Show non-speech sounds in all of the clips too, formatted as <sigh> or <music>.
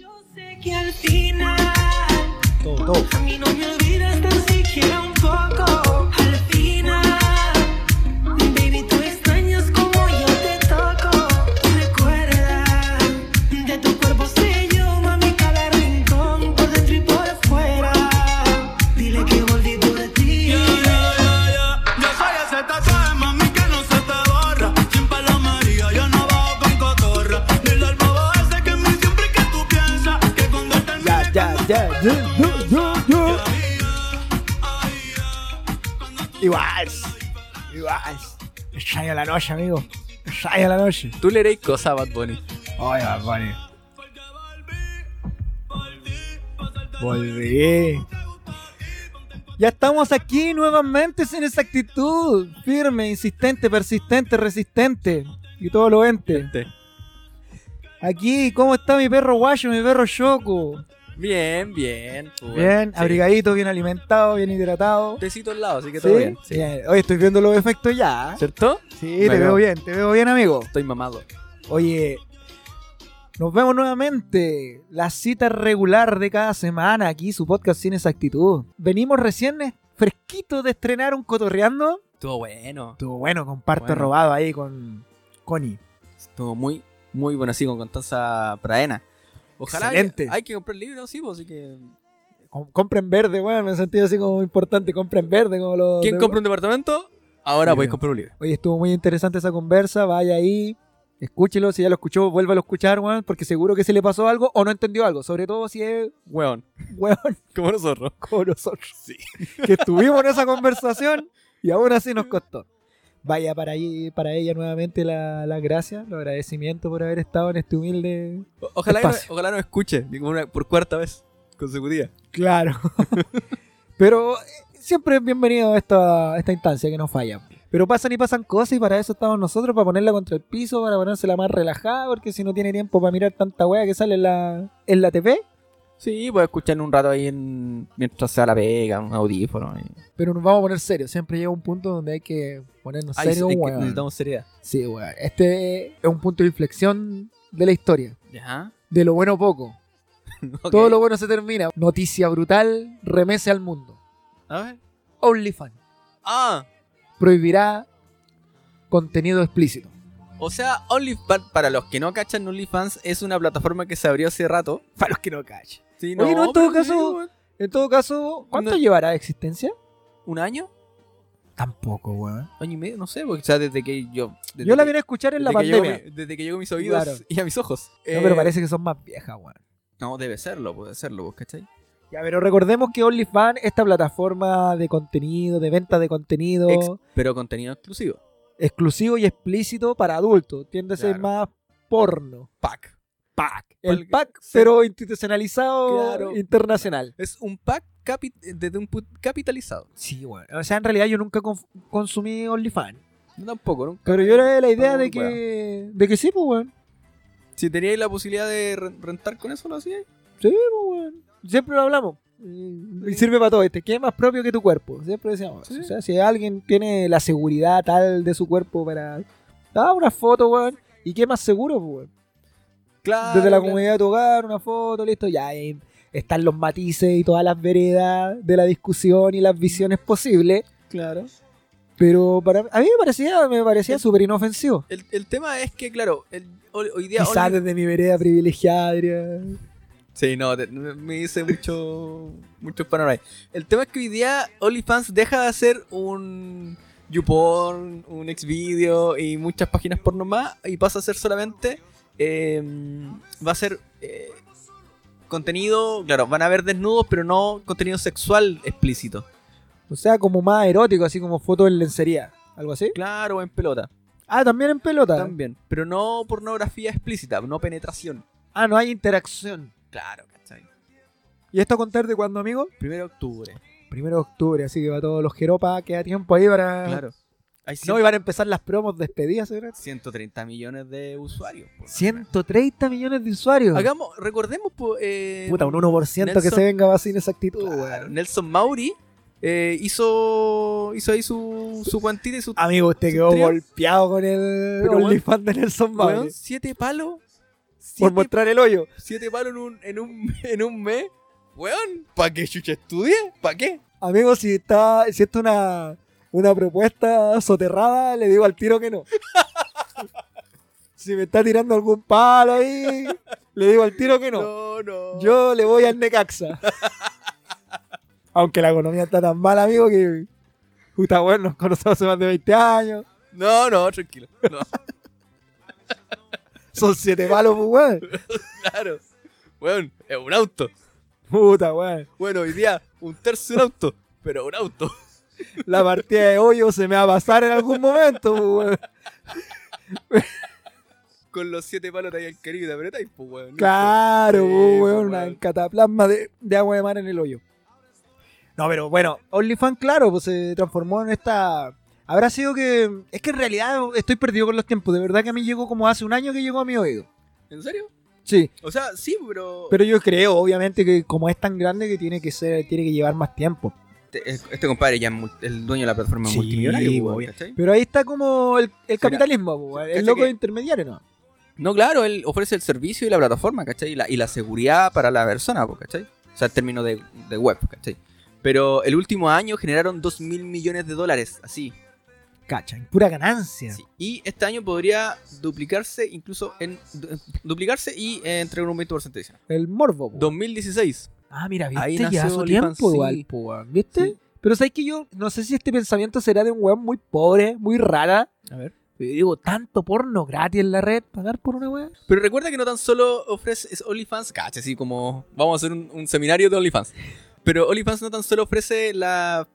Yo sé que al final Todo, todo. a mí no me noche, amigo. Extraño la noche. Tú le eres cosas a Bad Bunny. Ay, Bad Bunny. Volví. Ya estamos aquí nuevamente sin esa actitud. Firme, insistente, persistente, resistente. Y todo lo ente. Aquí, ¿cómo está mi perro guayo, mi perro Choco? Bien, bien. pues, Bien, sí. abrigadito, bien alimentado, bien hidratado. Tecito al lado, así que ¿Sí? todo bien. Sí. Bien. Oye, estoy viendo los efectos ya. ¿Cierto? Sí, te veo bien, te veo bien, amigo. Estoy mamado. Oye, nos vemos nuevamente. La cita regular de cada semana aquí, su podcast Sin Exactitud. Venimos recién eh, fresquitos de estrenar un cotorreando. Estuvo bueno. Estuvo bueno, Bueno. robado ahí con Connie. Estuvo muy, muy bueno, así con Constanza Praena. Ojalá. Excelente. Hay que comprar libros, sí, pues, así que. Com- compren verde, bueno, me he sentido así como importante. Compren verde, como los. ¿Quién de- compra un departamento? Ahora Sí. podéis comprar un libro. Oye, estuvo muy interesante esa conversa. Vaya ahí, escúchelo. Si ya lo escuchó, vuélvalo a escuchar, weón, porque seguro que se le pasó algo o no entendió algo. Sobre todo si es, Weón. weón, <laughs> Como nosotros. como nosotros. Que estuvimos en esa conversación y aún así nos costó. Vaya para, ahí, para ella nuevamente la, la gracias, los agradecimientos por haber estado en este humilde. O- Ojalá, no, Espacio. ojalá no escuche, por cuarta vez consecutiva. Claro. <laughs> Pero eh, siempre es bienvenido a esta, esta instancia que no falla. Pero pasan y pasan cosas y para eso estamos nosotros, para ponerla contra el piso, para ponérsela más relajada, porque si no tiene tiempo para mirar tanta wea que sale en la, en la TV. Sí, puedo escuchar un rato ahí en, mientras sea la pega, un audífono. y- Pero nos vamos a poner serios. Siempre llega un punto donde hay que ponernos Ay, serios, weón. necesitamos seriedad. Sí, weón. Este es un punto de inflexión de la historia. Ya. De lo bueno poco. <laughs> Todo lo bueno se termina. Noticia brutal, remese al mundo. A ver. OnlyFans Ah, prohibirá contenido explícito. o sea, OnlyFans, para los que no cachan, OnlyFans es una plataforma que se abrió hace rato. <laughs> Para los que no callen. Sí, Oye, no, en todo sí, caso-. En todo caso, ¿cuánto No- llevará de existencia? ¿Un año? Tampoco, weón. ¿Año y medio? No sé, porque, o sea, desde que yo... desde Yo la vine a escuchar en la desde que llegó pandemia. mi- desde que llegó a mis oídos Claro. y a mis ojos. No, Eh, pero parece que son más viejas, weón. No, debe serlo, puede serlo, ¿vos ¿cachai? Ya, pero recordemos que OnlyFans, esta plataforma de contenido, de venta de contenido Ex- pero contenido exclusivo. exclusivo y explícito para adultos, tiende a ser más porno. Pack. Pack. El pack, sí. pero institucionalizado Claro. internacional. Es un pack desde un capitalizado. Sí, weón. O sea, en realidad yo nunca consumí OnlyFans. Tampoco, nunca. Pero yo era de la idea de que, de que sí, pues, weón. Si teníais la posibilidad de re- rentar con eso, lo hacíais. Sí, pues, weón. Siempre lo hablamos. Y sirve para todo. Este, ¿Qué es más propio que tu cuerpo? Siempre decíamos. Sí. O sea, si alguien tiene la seguridad tal de su cuerpo para. Ah, una foto, weón. ¿Y qué más seguro, pues, weón? Claro. Desde la claro. comunidad de tu hogar, una foto, listo. Ya están los matices y todas las veredas de la discusión y las visiones posibles. Claro. Pero para a mí me parecía, me parecía súper inofensivo. El, el tema es que, claro, el- hoy, día. Quizás desde mi vereda privilegiada. diría. Sí, no, te- me dice mucho, muchos panoramas. El tema es que hoy día OnlyFans deja de ser un YouPorn, un Xvideo y muchas páginas porno más y pasa a ser solamente. Eh, va a ser eh, contenido. Claro, van a haber desnudos, pero no contenido sexual explícito. O sea, como más erótico, así como fotos en lencería. ¿Algo así? Claro, en pelota. Ah, también en pelota. También. Pero no pornografía explícita, no penetración. Ah, no hay interacción. Claro, ¿cachai? ¿Y esto a contar de cuándo, amigo? Primero de octubre. Primero de octubre, así que va todos los jeropas, queda tiempo ahí para... Claro. Hay No, y van a empezar las promos despedidas, ¿verdad? 130 millones de usuarios. por lo menos. 130 millones de usuarios. Hagamos, recordemos, eh, Puta, un 1% que Nelson- se venga va sin esa actitud, Claro. Nelson Mauri eh, hizo, hizo ahí su, su cuantita y su. Amigo, usted quedó golpeado con el OnlyFans de Nelson Mauri. siete palos por mostrar el hoyo. siete palos en un, en un, <laughs> en un mes. Weón, ¿para qué chucha estudie? ¿Para qué? Amigo, si está, si esto es una, una propuesta soterrada, le digo al tiro que no. si me está tirando algún palo ahí, le digo al tiro que no. No, no. Yo le voy al Necaxa. Aunque la economía está tan mal, amigo, que. Puta, bueno, nos conocemos hace más de 20 años. No, no, tranquilo. No, Son siete palos, pues, weón. claro. Weón, es un auto. Puta, weón. Bueno, hoy día un tercio de un auto, pero un auto. La partida de hoyo se me va a pasar en algún momento, weón. Con los siete palos de ahí al Caribe pues, weón. Claro, Sí, weón. Una cataplasma de, de agua de mar en el hoyo. No, pero bueno, OnlyFans, claro, pues se transformó en esta. Habrá sido que. Es que en realidad estoy perdido con los tiempos. De verdad que a mí llegó como hace un año que llegó a mi oído. ¿En serio? Sí. O sea, sí, pero. Pero yo creo, obviamente, que como es tan grande que tiene que ser, tiene que llevar más tiempo. Este, este compadre ya es el dueño de la plataforma Sí, multimillonario, ¿cachai? Pero ahí está como el, capitalismo, el loco que- intermediario, ¿no? No, claro, él ofrece el servicio y la plataforma, ¿cachai? Y la, y la seguridad para la persona, po, ¿cachai? O sea, en términos de, de web, ¿cachai? Pero el último año generaron 2 mil millones de dólares, así. Cacha, en pura ganancia. Sí. Y este año podría duplicarse, incluso en. du- duplicarse y eh, entregar un 20% adicional. El morbo, po. 2016. Ah, mira, Ahí viste, ya nació su OnlyFans, tiempo igual, po. ¿Viste? Sí. Pero sabes que yo no sé si este pensamiento será de un weón muy pobre, muy rara. A ver. Yo digo, tanto porno gratis en la red, pagar por una weá. Pero recuerda que no tan solo ofrece es OnlyFans, cacha, así como vamos a hacer un, un seminario de OnlyFans. Pero OnlyFans no tan solo ofrece las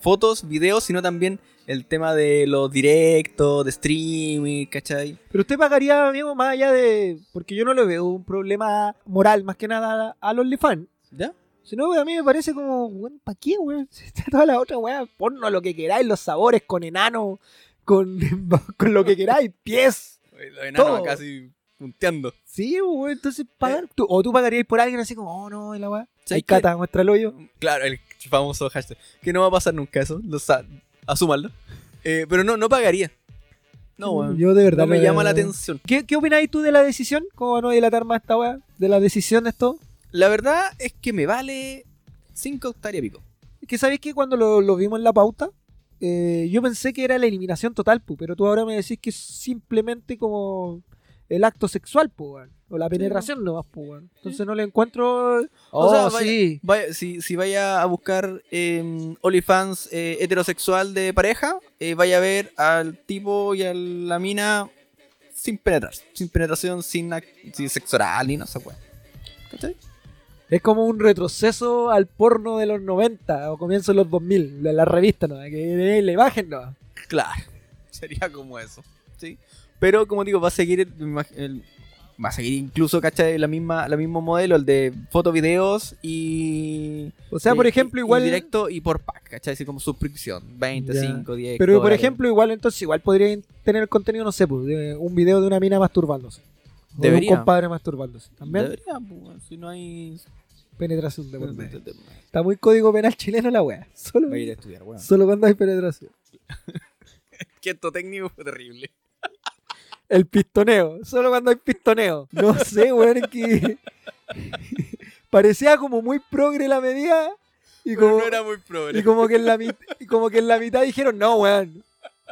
fotos, videos, sino también el tema de los directos, de streaming, ¿cachai? Pero usted pagaría, amigo, más allá de. Porque yo no le veo un problema moral más que nada al OnlyFans. ¿Ya? Si no, a mí me parece como, weón, ¿para qué, weón? <laughs> Si está toda la otra weá, porno lo que queráis, los sabores con enano, con, <laughs> con lo que queráis, pies. Los enanos casi punteando. Sí, weón, entonces pagar. tú- o tú pagarías por alguien así como, oh no, la weá. ¿Sabes Ahí qué? cata, muestra el hoyo. Claro, el famoso hashtag. Que no va a pasar nunca eso, lo asúmanlo. Eh, pero no, no pagaría. No, weón. Yo de verdad No me llama la atención. ¿Qué, ¿Qué opináis tú de la decisión? ¿Cómo no dilatar más esta weá? ¿De la decisión de esto? La verdad es que me vale 5 hectáreas pico. Es que sabéis que cuando lo, lo vimos en la pauta, eh, yo pensé que era la eliminación total, pu, pero tú ahora me decís que es simplemente como el acto sexual, pu. O la penetración nomás, pu. Entonces no le encuentro. O Oh, sea, vaya- sí. Vaya, si, si vaya a buscar eh, OnlyFans eh, heterosexual de pareja, eh, vaya a ver al tipo y a la mina sin penetrar. Sin penetración, sin, sin sexo oral ni no sé weón. ¿Cachai? Es como un retroceso al porno de los 90 o comienzo de los 2000, de la revista, ¿no? Que le bajen, ¿no? Claro. <laughs> Sería como eso. ¿sí? Pero como digo, va a seguir el- va a seguir incluso, ¿cachai? La misma, la mismo modelo, el de fotos, videos y. O sea, por ejemplo, y- y igual. directo y por pack, ¿cachai? Así como suscripción. 20, Ya. 5, 10. Pero por ejemplo, igual entonces igual podrían tener el contenido, no sé, pues, de un video de una mina masturbándose. O de Debería. un compadre masturbándose. También Debería, pues, si no hay. Penetración de por medio. Está muy código penal chileno la wea. Solo, a ir a estudiar, weón. solo cuando hay penetración. <laughs> Quieto técnico fue terrible. El pistoneo. Solo cuando hay pistoneo. No sé, weón, es que. <laughs> Parecía como muy progre la medida. Y Pero como, no era muy progre. y como que en la y como que en la mitad dijeron, no, weón.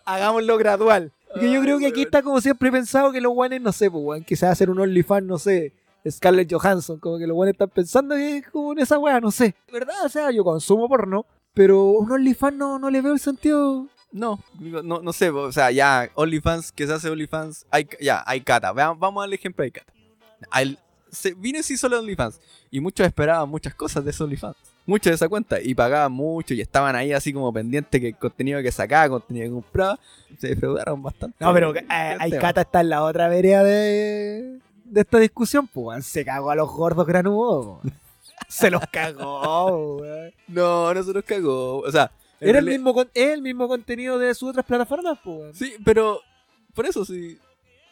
Hagámoslo gradual. Y que yo creo que aquí está como siempre pensado que los weones, no sé, pues, weón, que se va a hacer un OnlyFans, no sé. Scarlett Johansson, como que los weones están pensando que es como en esa weá, no sé. ¿Verdad? O sea, yo consumo porno, pero un OnlyFans no, no le veo el sentido. No, no, no sé, o sea, ya, OnlyFans, que se hace OnlyFans, hay, ya, hay cata. Vamos al ejemplo de cata. Al- se, vino y se hizo la OnlyFans. Y muchos esperaban muchas cosas de ese OnlyFans. Muchos de esa cuenta. Y pagaban mucho y estaban ahí así como pendientes que el contenido que sacaba, contenido que compraba. Se defraudaron bastante. No, pero eh, está en la otra vereda de, de esta discusión, pues. Se cagó a los gordos granudos. Se los cagó, weón. No, no se nos cagó. O sea, Era el mismo, con- el mismo contenido de sus otras plataformas, pues. Sí, pero por eso sí.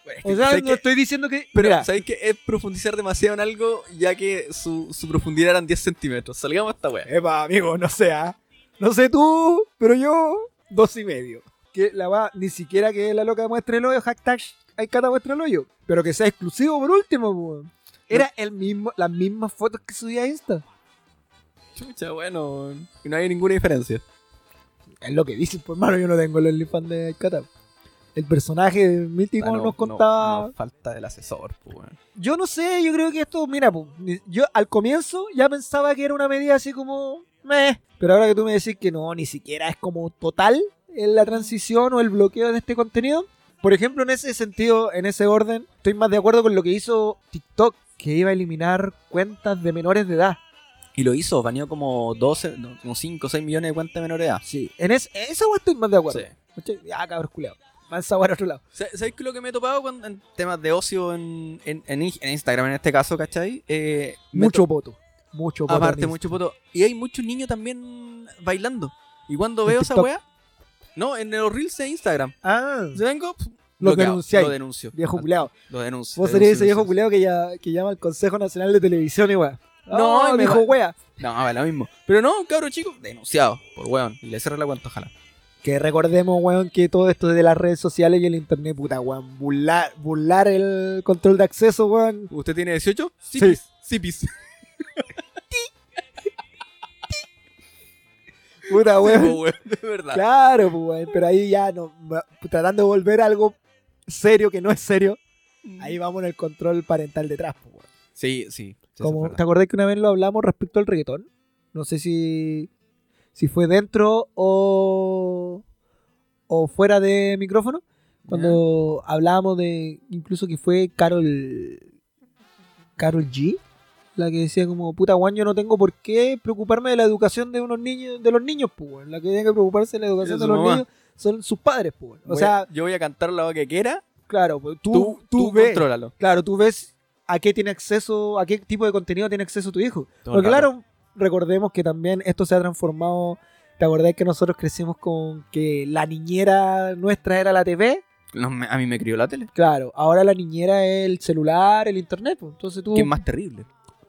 Bueno, es que, O sea, ¿sabes no estoy diciendo que. Pero, Mira, ¿sabéis que es profundizar demasiado en algo ya que su, su profundidad eran 10 centímetros? Salgamos a esta wea. Epa, amigo, no sé, ¿ah? No sé tú, pero yo, dos y medio. Que la va, ni siquiera que la loca muestre el hoyo, hashtag Aikata muestre el hoyo, pero que sea exclusivo por último, weón. Era el mismo, las mismas fotos que subía a Insta. Chucha, bueno. Y no hay ninguna diferencia. Es lo que dicen, pues hermano, yo no tengo el OnlyFans de Aikata. El personaje mítico Ah, no, nos contaba. no, no, falta del asesor, pues. Yo no sé, yo creo que esto, mira, ni- yo al comienzo ya pensaba que era una medida así como, meh, pero ahora que tú me decís que no, ni siquiera es como total la transición o el bloqueo de este contenido. Por ejemplo, en ese sentido, en ese orden, estoy más de acuerdo con lo que hizo TikTok, que iba a eliminar cuentas de menores de edad. Y lo hizo, baneó como 12, no, como 5 o 6 millones de cuentas de menores de edad. Sí, en es, en esa estoy más de acuerdo. Sí. Ya, cabros culeados. Weá a otro lado. Sa- ¿Sabes qué es lo que me he topado cuando- en temas de ocio en, en, en In- en Instagram en este caso, ¿cachai? Eh, Mucho to- voto. Mucho voto. Aparte, mucho foto. Y hay muchos niños también bailando. Y cuando ¿En veo esa weá, no, en los reels de Instagram. Ah, Yo vengo, Lo denunciáis. Lo denuncio. viejo culeado. Lo denuncio. Vos serías ese viejo culeado que, ya, que llama al Consejo Nacional de Televisión y weá. No, No, me va- wea. No, va lo mismo. Pero no, cabro chico, denunciado por weón. Y le cerré la cuenta, ojalá. Que recordemos, weón, que todo esto de las redes sociales y el internet, puta, weón, burlar, burlar el control de acceso, weón. ¿Usted tiene 18? Sí. Sipis. <laughs> Puta, weón. Sí, po, weón, de verdad. Claro, pues, weón. Pero ahí ya, no, tratando de volver algo serio que no es serio, ahí vamos en el control parental detrás, pues, weón. Sí, sí. sí, Como, ¿Te acordás que una vez lo hablamos respecto al reggaetón? No sé si, si fue dentro o, o fuera de micrófono. Cuando hablábamos de incluso que fue Carol Carol G, la que decía como, puta guan, yo no tengo por qué preocuparme de la educación de unos niños, de los niños, pues, la que tiene que preocuparse de la educación de los mamá. niños son sus padres, pues. O Voy a- sea, yo voy a cantar la que quiera. claro, pues, tú, Tú, tú, tú, ves, contrólalo. claro, tú ves a qué tiene acceso, a qué tipo de contenido tiene acceso tu hijo. Todo Porque claro, recordemos que también esto se ha transformado. ¿Te acordás que nosotros crecimos con que la niñera nuestra era la TV? No, a mí me crió la tele. Claro, ahora la niñera es el celular, el internet. pues. Entonces tú. ¿Qué es más terrible?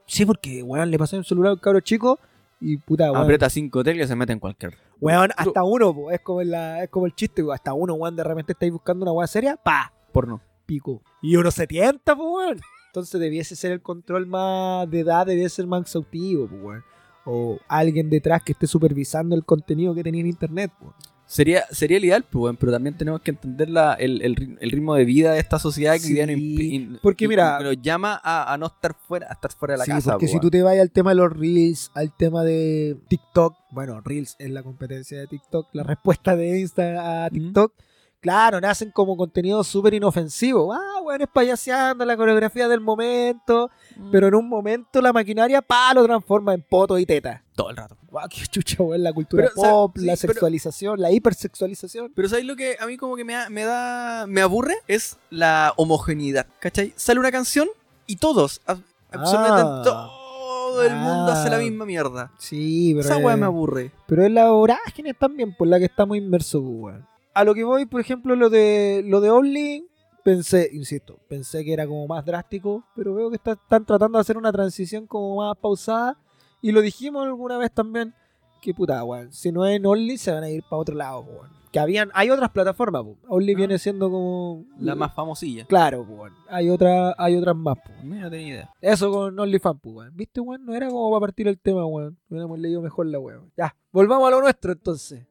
Sí, porque, weón, le pasé un celular a un cabro chico y puta, weón. Aprieta cinco teclas y se mete en cualquier. Weón, hasta uno, po, es como, la, es como el chiste, weón, hasta uno, weón, de repente estáis buscando una weá seria, pa, Porno. pico. Y uno se tienta, pues, weón. Entonces debiese ser el control más de edad, debiese ser más exhaustivo, weón. O alguien detrás que esté supervisando el contenido que tenía en internet, pues. Sería, sería el ideal, pues, pero también tenemos que entender la, el, el ri- el ritmo de vida de esta sociedad que Sí, in- porque in- mira- nos llama a, a no estar fuera, a estar fuera de la Sí, casa. porque pues, si tú te vas al tema de los Reels, al tema de TikTok, bueno, Reels es la competencia de TikTok, la respuesta de Insta a TikTok, claro, nacen como contenido súper inofensivo. Ah, bueno, es payaseando la coreografía del momento, weón. pero en un momento la maquinaria, pa, lo transforma en poto y teta. todo el rato. Guau, qué chucha, weón, la cultura Pero, o sea, pop, sí, la pero- sexualización, la hipersexualización. Pero ¿sabes lo que a mí como que me, da- me da... me aburre? Es la homogeneidad, ¿cachai? Sale una canción y todos, ab- absolutamente Ah. todo el mundo hace la Ah. misma mierda. Sí, pero Esa es- weá me aburre. Pero es la vorágine también por la que estamos inmersos, weón. A lo que voy, por ejemplo, lo de lo de Only, pensé, insisto, pensé que era como más drástico, pero veo que está- están tratando de hacer una transición como más pausada. Y lo dijimos alguna vez también, que puta, weón, si no es en Only se van a ir para otro lado, weón. Que habían, hay otras plataformas, pues. Only Ah. viene siendo como... La más famosilla. Claro, weón. Hay, otra, hay otras más, pues. No tenía idea. Eso con OnlyFans, weón. ¿Viste, weón? No era como para partir el tema, weón. Hubiéramos leído mejor la weón. Ya, volvamos a lo nuestro, entonces.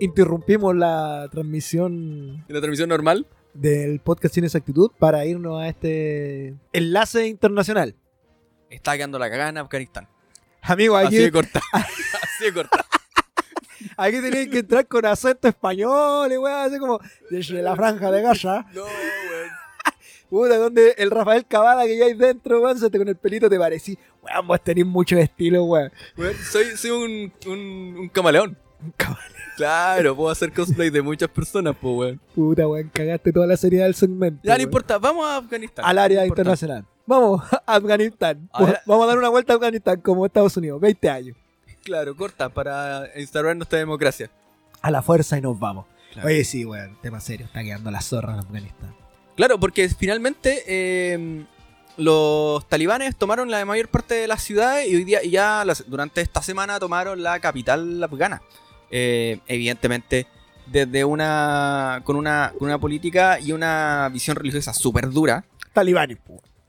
Interrumpimos la transmisión ¿En la transmisión normal? del podcast Sin Exactitud para irnos a este enlace internacional. Está quedando la cagada en Afganistán. Amigos, Así aquí, de corta. <laughs> Así de corta. aquí tenéis que entrar con acento español, y weón, así como desde la franja de Gaza. <laughs> No, weón. Puta, donde el Rafael Cavada que ya hay dentro, weón, se te con el pelito te parecí. Weón, vos tenés mucho estilo, weón. Weón, soy, soy un, un, un camaleón. Claro, puedo hacer cosplay de muchas personas, pues, weón. Puta, weón, cagaste toda la seriedad del segmento. Ya no weón. importa, vamos a Afganistán. Al área No internacional. Vamos a <laughs> Afganistán. A ver. Vamos a dar una vuelta a Afganistán como Estados Unidos. 20 años. Claro, corta, para instaurar nuestra democracia. A la fuerza y nos vamos. Claro. Oye, sí, weón, tema serio. Está quedando la zorra en Afganistán. Claro, porque finalmente eh, los talibanes tomaron la mayor parte de las ciudades y hoy día y ya las- durante esta semana tomaron la capital afgana. Eh, evidentemente desde una con una con una política y una visión religiosa súper dura, Talibanes,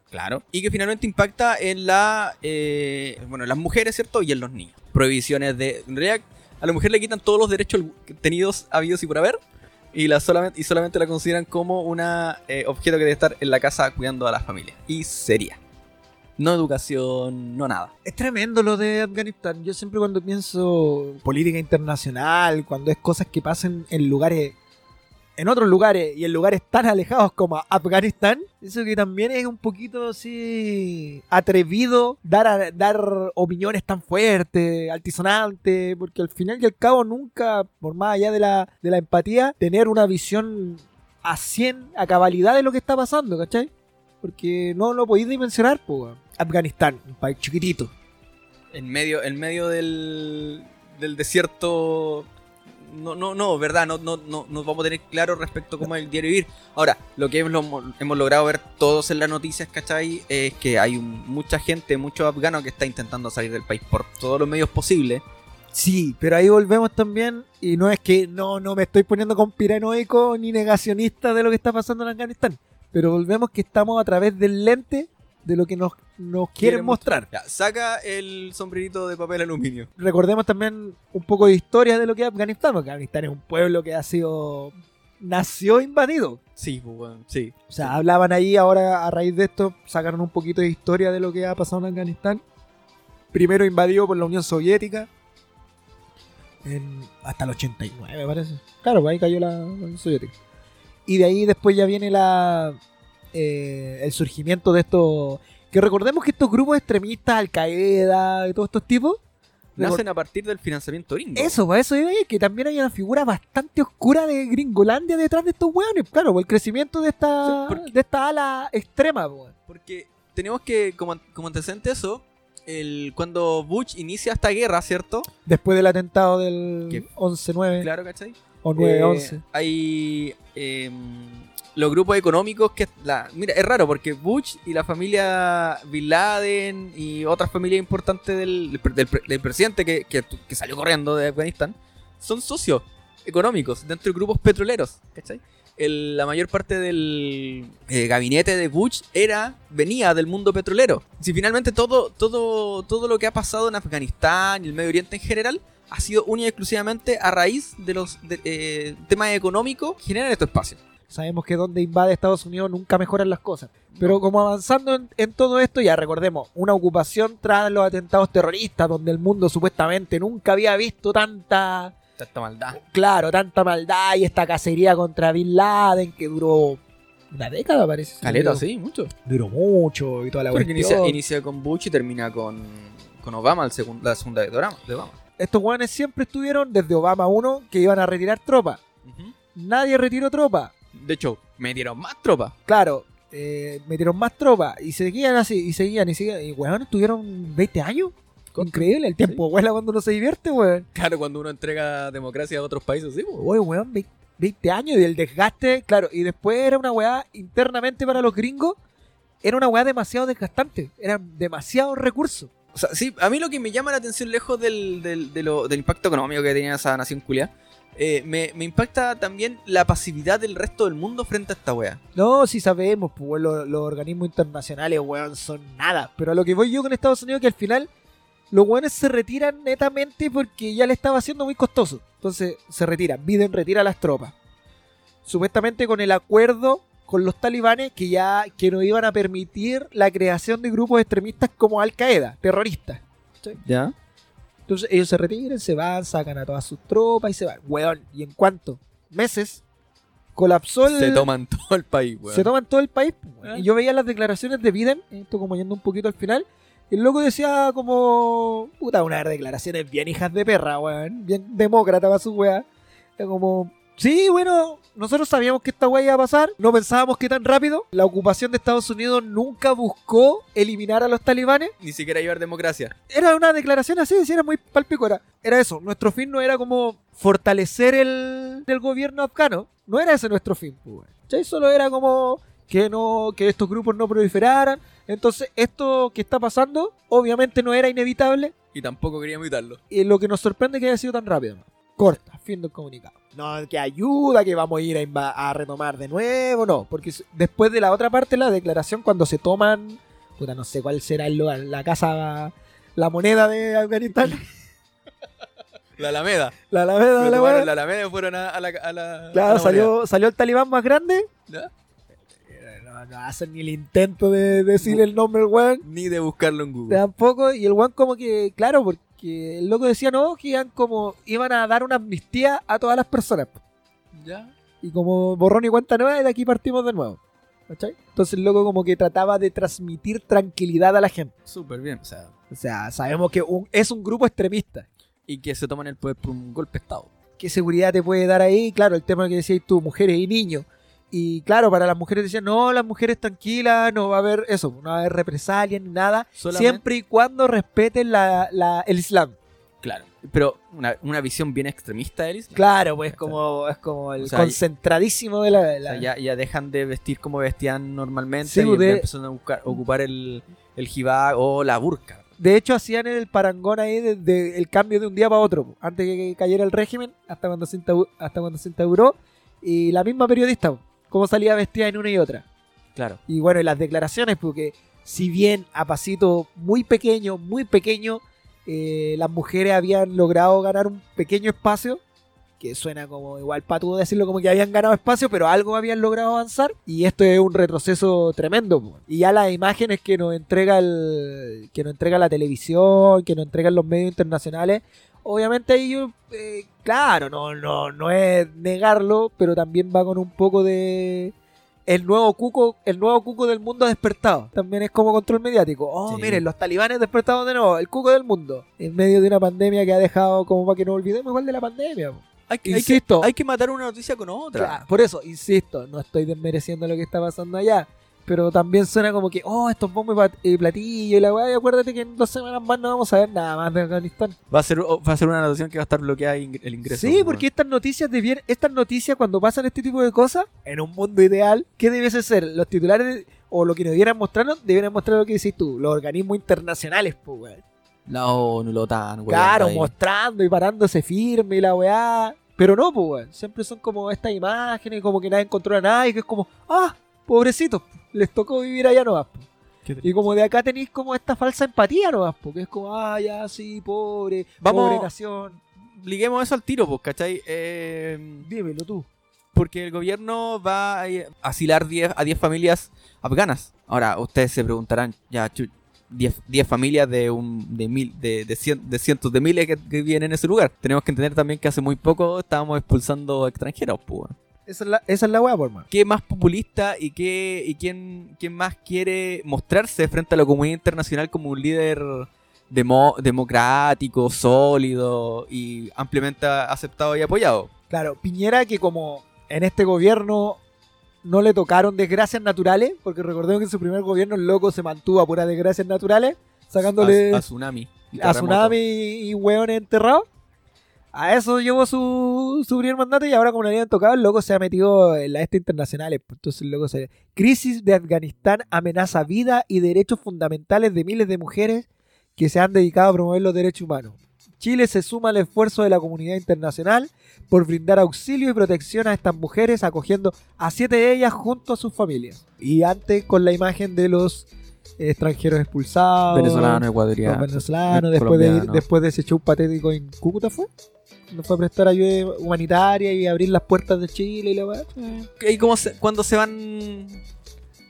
claro, y que finalmente impacta en la eh, bueno, en las mujeres, ¿cierto? Y en los niños. Prohibiciones de en realidad a la mujer le quitan todos los derechos tenidos habidos y por haber y la solamente y solamente la consideran como una eh, objeto que debe estar en la casa cuidando a la familia y sería. No educación, no nada. Es tremendo lo de Afganistán. Yo siempre cuando pienso política internacional, cuando es cosas que pasan en lugares, en otros lugares y en lugares tan alejados como Afganistán, eso que también es un poquito así atrevido dar, dar opiniones tan fuertes, altisonantes, porque al final y al cabo nunca, por más allá de la, de la empatía, tener una visión a 100, a cabalidad de lo que está pasando, ¿cachai? Porque no lo podéis dimensionar, pues. Afganistán, un país chiquitito. En medio, en medio del, del desierto. No, no, no, verdad, no, no, no, no vamos a tener claro respecto a cómo es el diario vivir. Ahora, lo que hemos, hemos logrado ver todos en las noticias, ¿cachai? Es que hay un- mucha gente, muchos afganos que está intentando salir del país por todos los medios posibles. Sí, pero ahí volvemos también, y no es que no, no me estoy poniendo conspiranoico ni negacionista de lo que está pasando en Afganistán, pero volvemos que estamos a través del lente de lo que nos, nos quieren mostrar. Ya, saca el sombrerito de papel aluminio. Recordemos también un poco de historia de lo que es Afganistán, porque Afganistán es un pueblo que ha sido... nació invadido. Sí, pues, sí. O sea, hablaban ahí, ahora a raíz de esto sacaron un poquito de historia de lo que ha pasado en Afganistán. Primero invadido por la Unión Soviética. en- hasta el 89, me parece. Claro, pues ahí cayó la Unión Soviética. Y de ahí después ya viene la eh, el surgimiento de estos... Que recordemos que estos grupos extremistas, Al Qaeda y todos estos tipos, Nacen a partir del financiamiento gringo. eso, para eso iba ir, que también hay una figura bastante oscura de Gringolandia detrás de estos hueones. Claro, por el crecimiento de esta, Sí, de esta ala extrema, weón. Porque tenemos que, como, como antecedente eso, el, cuando Bush inicia esta guerra, ¿cierto? Después del atentado del Que- 11-9 Claro, ¿cachai? o Eh, 9-11. hay em, los grupos económicos que... La, mira, es raro porque Bush y la familia Bin Laden y otras familias importantes del, del, del- presidente que, que- que salió corriendo de Afganistán son socios económicos dentro de grupos petroleros, ¿cachai? El- la mayor parte del eh, gabinete de Bush era venía del mundo petrolero. Si finalmente todo, todo, todo lo que ha pasado en Afganistán y el Medio Oriente en general ha sido única y exclusivamente a raíz de los de- eh, temas económicos que generan estos espacios. Sabemos que donde invade Estados Unidos nunca mejoran las cosas. Pero como avanzando en, en todo esto, ya recordemos, una ocupación tras los atentados terroristas, donde el mundo supuestamente nunca había visto tanta, Tanta maldad. claro, tanta maldad y esta cacería contra Bin Laden que duró una década, parece. Caleta, sí, mucho. Duró mucho y toda la Porque cuestión. inicia, inicia con Bush y termina con, con Obama, el segun- la segunda de Obama. Estos hueones siempre estuvieron desde Obama 1 que iban a retirar tropas. Nadie retiró tropas. De hecho, metieron más tropas. Claro, eh, metieron más tropas y seguían así, y seguían y seguían. Y weón, estuvieron 20 años. Increíble, el tiempo vuela cuando uno se divierte, weón. Claro, cuando uno entrega democracia a otros países, sí. po. Oye, weón, ve- 20 años y el desgaste, claro, y después era una weá internamente para los gringos, era una weá demasiado desgastante, eran demasiados recursos. O sea, sí, a mí lo que me llama la atención lejos del, del, de lo- del impacto económico que tenía esa nación culia, eh, me, me impacta también la pasividad del resto del mundo frente a esta wea. No, si sabemos, pues los, los organismos internacionales, weón, son nada. Pero a lo que voy yo con Estados Unidos, que al final los weones se retiran netamente porque ya le estaba haciendo muy costoso. Entonces se retiran, Biden retira las tropas. Supuestamente con el acuerdo con los talibanes que ya que no iban a permitir la creación de grupos extremistas como Al Qaeda, terroristas. ¿Ya? Entonces ellos se retiran, se van, sacan a todas sus tropas y se van. Weón, y en cuanto meses colapsó el, Se toman <laughs> todo el país, weón. se toman todo el país. weón. Ah. Y yo veía las declaraciones de Biden, esto como yendo un poquito al final, y el loco decía como, puta, unas declaraciones bien hijas de perra, weón, bien demócrata para su weá. Era como, sí, bueno, nosotros sabíamos que esta weá iba a pasar, no pensábamos que tan rápido. La ocupación de Estados Unidos nunca buscó eliminar a los talibanes. Ni siquiera llevar democracia. Era una declaración así, sí, era muy palpico. Era, eso, nuestro fin no era como fortalecer el, el gobierno afgano, no era ese nuestro fin, pues, weón. ¿Cachai? Solo era como que no que estos grupos no proliferaran. Entonces, esto que está pasando, obviamente no era inevitable, Y tampoco queríamos evitarlo. y lo que nos sorprende es que haya sido tan rápido. Corta, fin del comunicado. No, que ayuda, que vamos a ir a, a retomar de nuevo, no. Porque después de la otra parte, la declaración, cuando se toman, puta, no sé cuál será el lugar, la casa, la moneda de Afganistán, <laughs> La Alameda. la alameda la wea. la Alameda fueron a, a la, a la- Claro, la salió, salió el talibán más grande. No, no hacen ni el intento de decir el nombre del weón. Ni de buscarlo en Google. Tampoco, y el weón como que, claro, porque el loco decía no, que iban como, iban a dar una amnistía a todas las personas. ¿Ya? Y como borrón y cuenta nueva, y de aquí partimos de nuevo. ¿Cachai? Entonces el loco como que trataba de transmitir tranquilidad a la gente. Súper bien. O sea, O sea, sabemos que un- es un grupo extremista. y que se toman el poder por un golpe de Estado. ¿Qué seguridad te puede dar ahí? Claro, el tema que decías tú, mujeres y niños. Y claro, para las mujeres decían, no, las mujeres tranquilas, no va a haber eso, no va a haber represalias ni nada, Solamente- siempre y cuando respeten la, la- el Islam. Claro. Pero una, una visión bien extremista de Islam. Claro, pues como, es como el O sea, concentradísimo de la... O sea, ya, ya dejan de vestir como vestían normalmente Sí, y pues, de- empiezan a buscar, ocupar el, el hijab o la burka. De hecho, hacían el parangón ahí de, de- el cambio de un día para otro, po, antes que cayera el régimen, hasta cuando se, hasta cuando se instauró, y la misma periodista, po, cómo salía vestida en una y otra. Claro. Y bueno, y las declaraciones, porque si bien a pasito muy pequeño, muy pequeño, eh, las mujeres habían logrado ganar un pequeño espacio, que suena como igual patudo decirlo como que habían ganado espacio, pero algo habían logrado avanzar, y esto es un retroceso tremendo. po. Y ya las imágenes que nos entrega el, que nos entrega la televisión, que nos entregan los medios internacionales, obviamente ahí yo, eh, claro, no, no, no es negarlo, pero también va con un poco de el nuevo cuco, el nuevo cuco del mundo ha despertado. También es como control mediático. Oh, Sí. miren, los talibanes despertados de nuevo, el cuco del mundo. En medio de una pandemia que ha dejado como para que no olvidemos igual de la pandemia. Hay que, hay, Insisto. que, hay que matar una noticia con otra. Claro, por eso, insisto, no estoy desmereciendo lo que está pasando allá. Pero también suena como que, oh, estos bombos y pat- y platillos y la weá. Y acuérdate que en dos semanas más no vamos a ver nada más de Afganistán. Va a ser va a ser una noticia que va a estar bloqueada ing- el ingreso. Sí, porque estas noticias debien- estas noticias cuando pasan este tipo de cosas, en un mundo ideal, ¿qué debiese ser? Los titulares de- o lo que nos debieran mostrarnos, debieran mostrar lo que decís tú, los organismos internacionales, pues, weón. La ONU, la OTAN, weón. Claro, ahí. mostrando y parándose firme y la weá. Pero no, pues, weón. Siempre son como estas imágenes, como que nadie controla nada y que es como, ah, pobrecitos, les tocó vivir allá nomás. Y como de acá tenéis como esta falsa empatía nomás, porque es como, ah, ya, sí, pobre, Vamos- pobre nación. Liguemos eso al tiro, pues, ¿cachai? Eh, Dímelo tú. porque el gobierno va a asilar 10 a 10 familias afganas. Ahora, ustedes se preguntarán, ya, chu- 10, 10 familias de un de mil de, de, cien- de cientos de miles que, que viven en ese lugar. Tenemos que entender también que hace muy poco estábamos expulsando extranjeros, pues. Esa es la, esa es la weá, por más. ¿Qué más populista y qué y quién, quién más quiere mostrarse frente a la comunidad internacional como un líder demo- democrático, sólido y ampliamente aceptado y apoyado? Claro, Piñera que como en este gobierno no le tocaron desgracias naturales, porque recordemos que en su primer gobierno el loco se mantuvo a puras desgracias naturales, sacándole a, a, a tsunami. y tsunami y hueones enterrados. A eso llevó su, su primer mandato y ahora como le habían tocado, el loco se ha metido en la este internacionales. pues, Entonces el loco se... Crisis de Afganistán amenaza vida y derechos fundamentales de miles de mujeres que se han dedicado a promover los derechos humanos. Chile se suma al esfuerzo de la comunidad internacional por brindar auxilio y protección a estas mujeres, acogiendo a siete de ellas junto a sus familias. Y antes con la imagen de los extranjeros expulsados, venezolanos, después de, después de ese show patético en Cúcuta fue. No fue a prestar ayuda humanitaria y abrir las puertas de Chile y la weá. Y como se- cuando se van,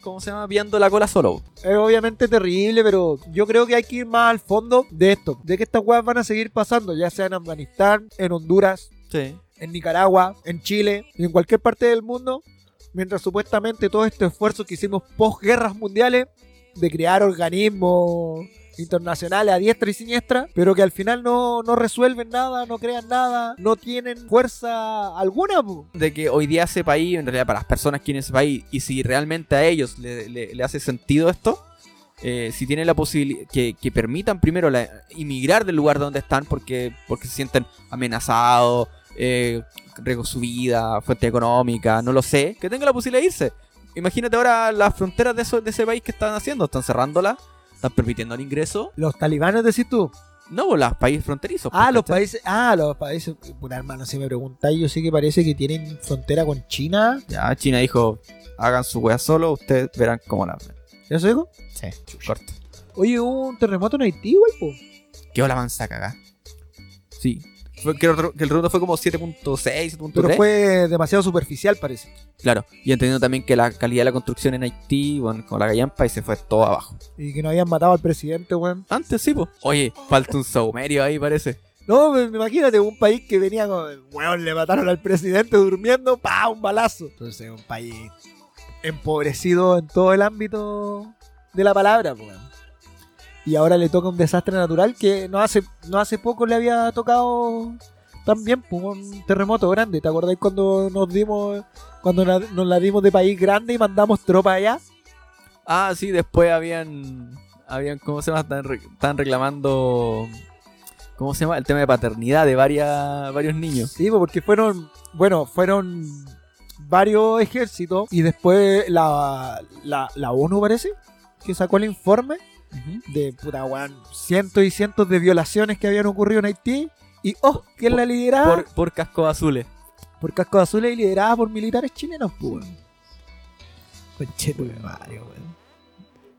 ¿cómo se llama? Viendo la cola solo. Es obviamente terrible, pero yo creo que hay que ir más al fondo de esto. De que estas weas van a seguir pasando, ya sea en Afganistán, en Honduras, Sí. en Nicaragua, en Chile y en cualquier parte del mundo. Mientras supuestamente todo este esfuerzo que hicimos post guerras mundiales de crear organismos internacionales a diestra y siniestra, pero que al final no, no resuelven nada, no crean nada, no tienen fuerza alguna. po. De que hoy día ese país, en realidad para las personas que en ese país, y si realmente a ellos le, le- hace sentido esto, eh, si tienen la posibilidad, que, que permitan primero la, inmigrar del lugar donde están porque, porque se sienten amenazados, eh, su vida, fuente económica, no lo sé, que tengan la posibilidad de irse. Imagínate ahora las fronteras de, eso- de ese país que están haciendo, están cerrándolas, están permitiendo el ingreso. Los talibanes, decís tú. No, los países fronterizos. Ah, los ¿cachai? países. Ah, los países. Puta hermano, si me preguntáis, yo sí que parece que tienen frontera con China. Ya, China dijo, hagan su wea solo, ustedes verán cómo la ¿Eso digo? Sí, corto. Oye, hubo un terremoto en Haití, igual, po. Quedó la mansa cagá. Sí. Fue, que, el, que el fue como 7.6, 7.3. Pero fue demasiado superficial, parece. Claro. Y entendiendo también que la calidad de la construcción en Haití, bueno, con la gallampa, y se fue todo abajo. Y que no habían matado al presidente, weón. Antes sí, pues. Oye, falta un saumerio ahí, parece. No, imagínate, un país que venía con. Weón, le mataron al presidente durmiendo, pa, un balazo. Entonces, un país empobrecido en todo el ámbito de la palabra, pues, weón. Y ahora le toca un desastre natural que no hace, no hace poco le había tocado también pues, un terremoto grande. ¿Te acordáis cuando nos dimos, cuando nos la dimos de país grande y mandamos tropas allá? Ah, sí, después habían. Habían, ¿cómo se llama? Estaban, re- estaban reclamando. ¿Cómo se llama? El tema de paternidad de varias, varios niños. Sí, pues, porque fueron, bueno, fueron varios ejércitos y después la, la, la ONU parece que sacó el informe de puta weón, cientos y cientos de violaciones que habían ocurrido en Haití y oh, ¿quién la lideraba? Por, por cascos azules. Por, cascos azules y liderada por militares chilenos, pues weón. Conchetumare, weón.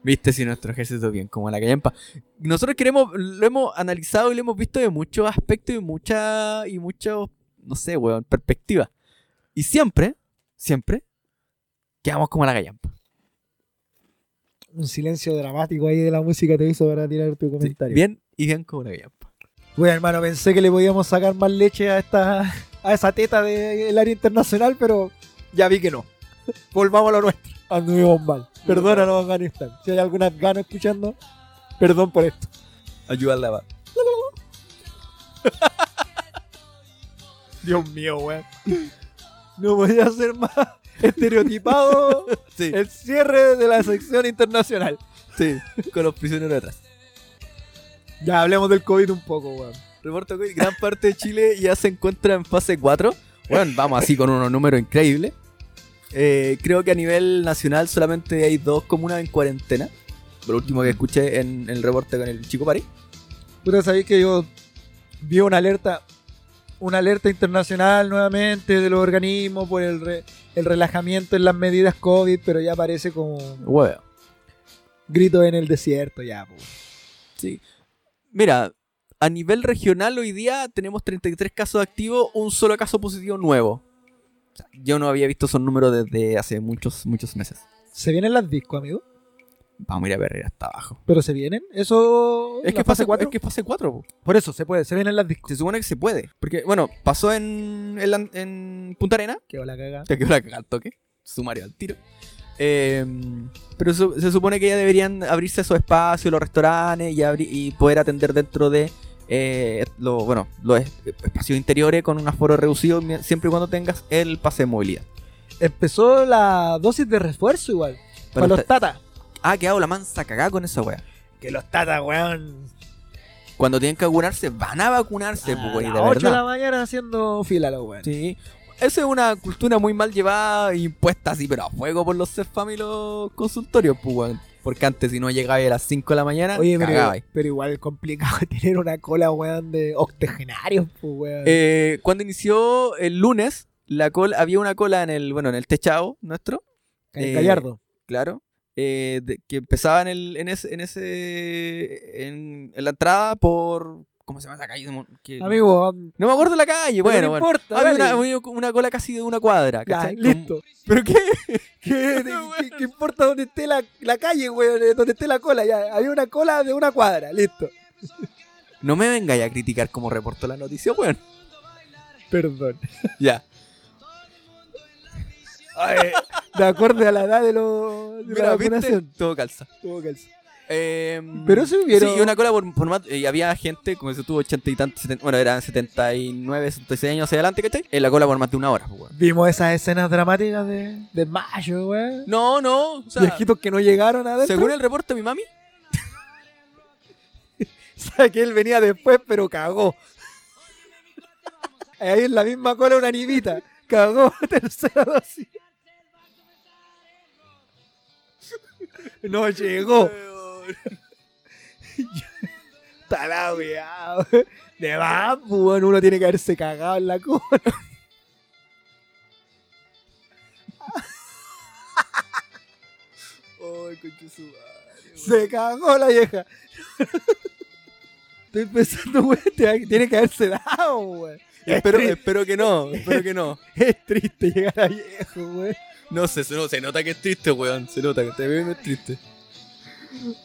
Viste si nuestro ejército bien como la callampa. Nosotros queremos, lo hemos analizado y lo hemos visto de muchos aspectos y mucha, y muchos, no sé, weón, perspectivas. Y siempre, siempre, quedamos como la callampa. Un silencio dramático ahí de la música te hizo para tirar tu Sí, comentario. bien y bien como la callampa. Bueno, hermano, pensé que le podíamos sacar más leche a esta a esa teta del área internacional, pero ya vi que no. Volvamos a lo nuestro. Anduvimos mal. Perdónanos, Afganistán. Si hay alguna afgano escuchando, perdón por esto. Ayudarla va. <laughs> Dios mío, weón. No podía ser más estereotipado Sí, el cierre de la sección internacional. sí, con los prisioneros detrás. Ya hablemos del COVID un poco, weón. Reporto que gran parte de Chile ya se encuentra en fase 4. Bueno, vamos así con unos números increíbles. Eh, creo que a nivel nacional solamente hay dos comunas en cuarentena. Por último que escuché en, el reporte con el chico París. Puta, sabéis que yo vi una alerta, una alerta internacional nuevamente de los organismos por el, re- el relajamiento en las medidas COVID, pero ya parece como Huevo. grito en el desierto ya, po. Sí. Mira, a nivel regional hoy día tenemos 33 casos activos, un solo caso positivo nuevo. Yo no había visto esos números desde hace muchos, muchos meses. Se vienen las discos, amigo. Vamos a ir a ver hasta abajo. Pero se vienen, eso Es que, fase, cuatro? es que fase 4. po. Por eso se puede, se vienen las discos. Se supone que se puede. Porque, bueno, pasó en, en, en Punta Arena. Que la caga. Te quedó la cagada al toque. Sumario al tiro. Eh, pero su- se supone que ya deberían abrirse esos espacios, los restaurantes y, y poder atender dentro de eh, lo, bueno, los es- espacios interiores con un aforo reducido siempre y cuando tengas el pase de movilidad. Empezó la dosis de refuerzo igual. Pero Para los está- tatas. Ah, quedado la mansa cagada con esa wea. Que los tatas, weón. Cuando tienen que vacunarse, van a vacunarse, a pues, las de 8 de la mañana haciendo fila los weón. Sí. Esa es una cultura muy mal llevada impuesta así, pero a fuego por los CEFAM y los consultorios, pues, weón. Porque antes, si no llegabas a las 5 de la mañana, Oye, pero, igual es complicado <laughs> tener una cola, weón, de octogenarios, pues, weón. Eh, cuando inició el lunes, la cola, había una cola en el, bueno, en el techado nuestro, en eh, Gallardo. claro, eh, de- que empezaba en el, en ese, en ese, en, en la entrada por, ¿cómo se llama esa calle? Amigo, no me acuerdo de la calle, bueno, no bueno. importa, Había una, una cola casi de una cuadra, listo. ¿Pero qué? <laughs> <laughs> ¿Qué, importa dónde esté la, la calle, weón? eh, Donde esté la cola, ya. Había una cola de una cuadra, listo. No me vengáis a criticar como reportó la noticia, weón. Perdón. Ya. Ay, de acuerdo a la edad de, lo, de la Mira, ¿viste? vacunación. Todo calza. Tuvo calza. Eh, Pero eso hubieron- Sí, una cola por, por más- Y había gente, como se tuvo 80 y tantos, 70 bueno, eran 79, 76 años hacia adelante, ¿cachai? En la cola por más de una hora, pues, weón. Vimos esas escenas dramáticas de, de mayo, weón. No, no, o sea, Viejitos que no llegaron a según el reporte de mi mami, <laughs> Sabe que él venía después, pero cagó. <laughs> Ahí en la misma cola una nimita. Cagó <laughs> tercera dosis. No llegó. <laughs> Está la weá. De más, uno tiene que haberse cagado en la cola. Ay. Se cagó la vieja. Estoy pensando, weón, tiene que haberse dado, weón. Es, Espero, espero que no, espero que no. <laughs> es triste llegar a viejo, weón. No sé, se, no, se nota que es triste, weón. Se nota que te ve es triste.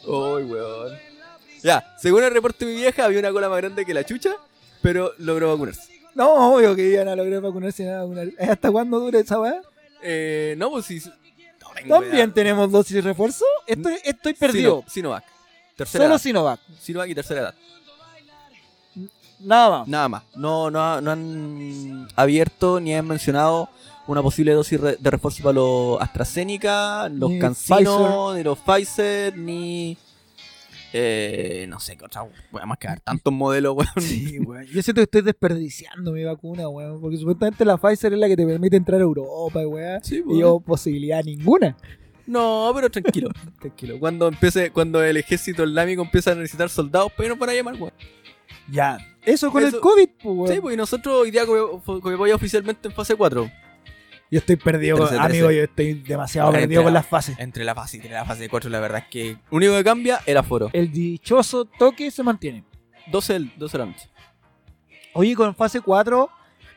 Ay, weón. Ya, según el reporte de mi vieja, había una cola más grande que la chucha, pero logró vacunarse. No, obvio que iban a lograr vacunarse nada. vacunar. ¿Hasta cuándo dura esa weá? Eh, no, pues sí. No ¿También idea. tenemos dosis de refuerzo? Estoy, estoy perdido. Sino- Sinovac. Tercera Solo edad. Sinovac. Sinovac y tercera edad. Nada más. Nada más. No, no, no han abierto ni han mencionado una posible dosis de refuerzo para los AstraZeneca, los Ni Cancino, ni los Pfizer, ni. Eh, no sé. Voy a más quedar tantos modelos, weón. Sí, <laughs> weón. Yo siento que estoy desperdiciando mi vacuna, weón. Porque supuestamente la Pfizer es la que te permite entrar a Europa, weón. Sí, Y weón. yo, posibilidad ninguna. No, pero tranquilo, <laughs> tranquilo. Cuando empiece, cuando el ejército islámico empieza a necesitar soldados, pero no para llamar, weón. Ya. Eso con Eso- el COVID, pues, weón. Sí, pues y nosotros hoy día voy oficialmente en fase 4. Yo estoy perdido, con- 13, amigo. 13. Yo estoy demasiado Entre perdido con la- las fases. Entre la fase 3 y la fase 4, la verdad es que lo único que cambia es el aforo. El dichoso toque se mantiene. 12, el- 12 de la noche. Oye, con fase 4,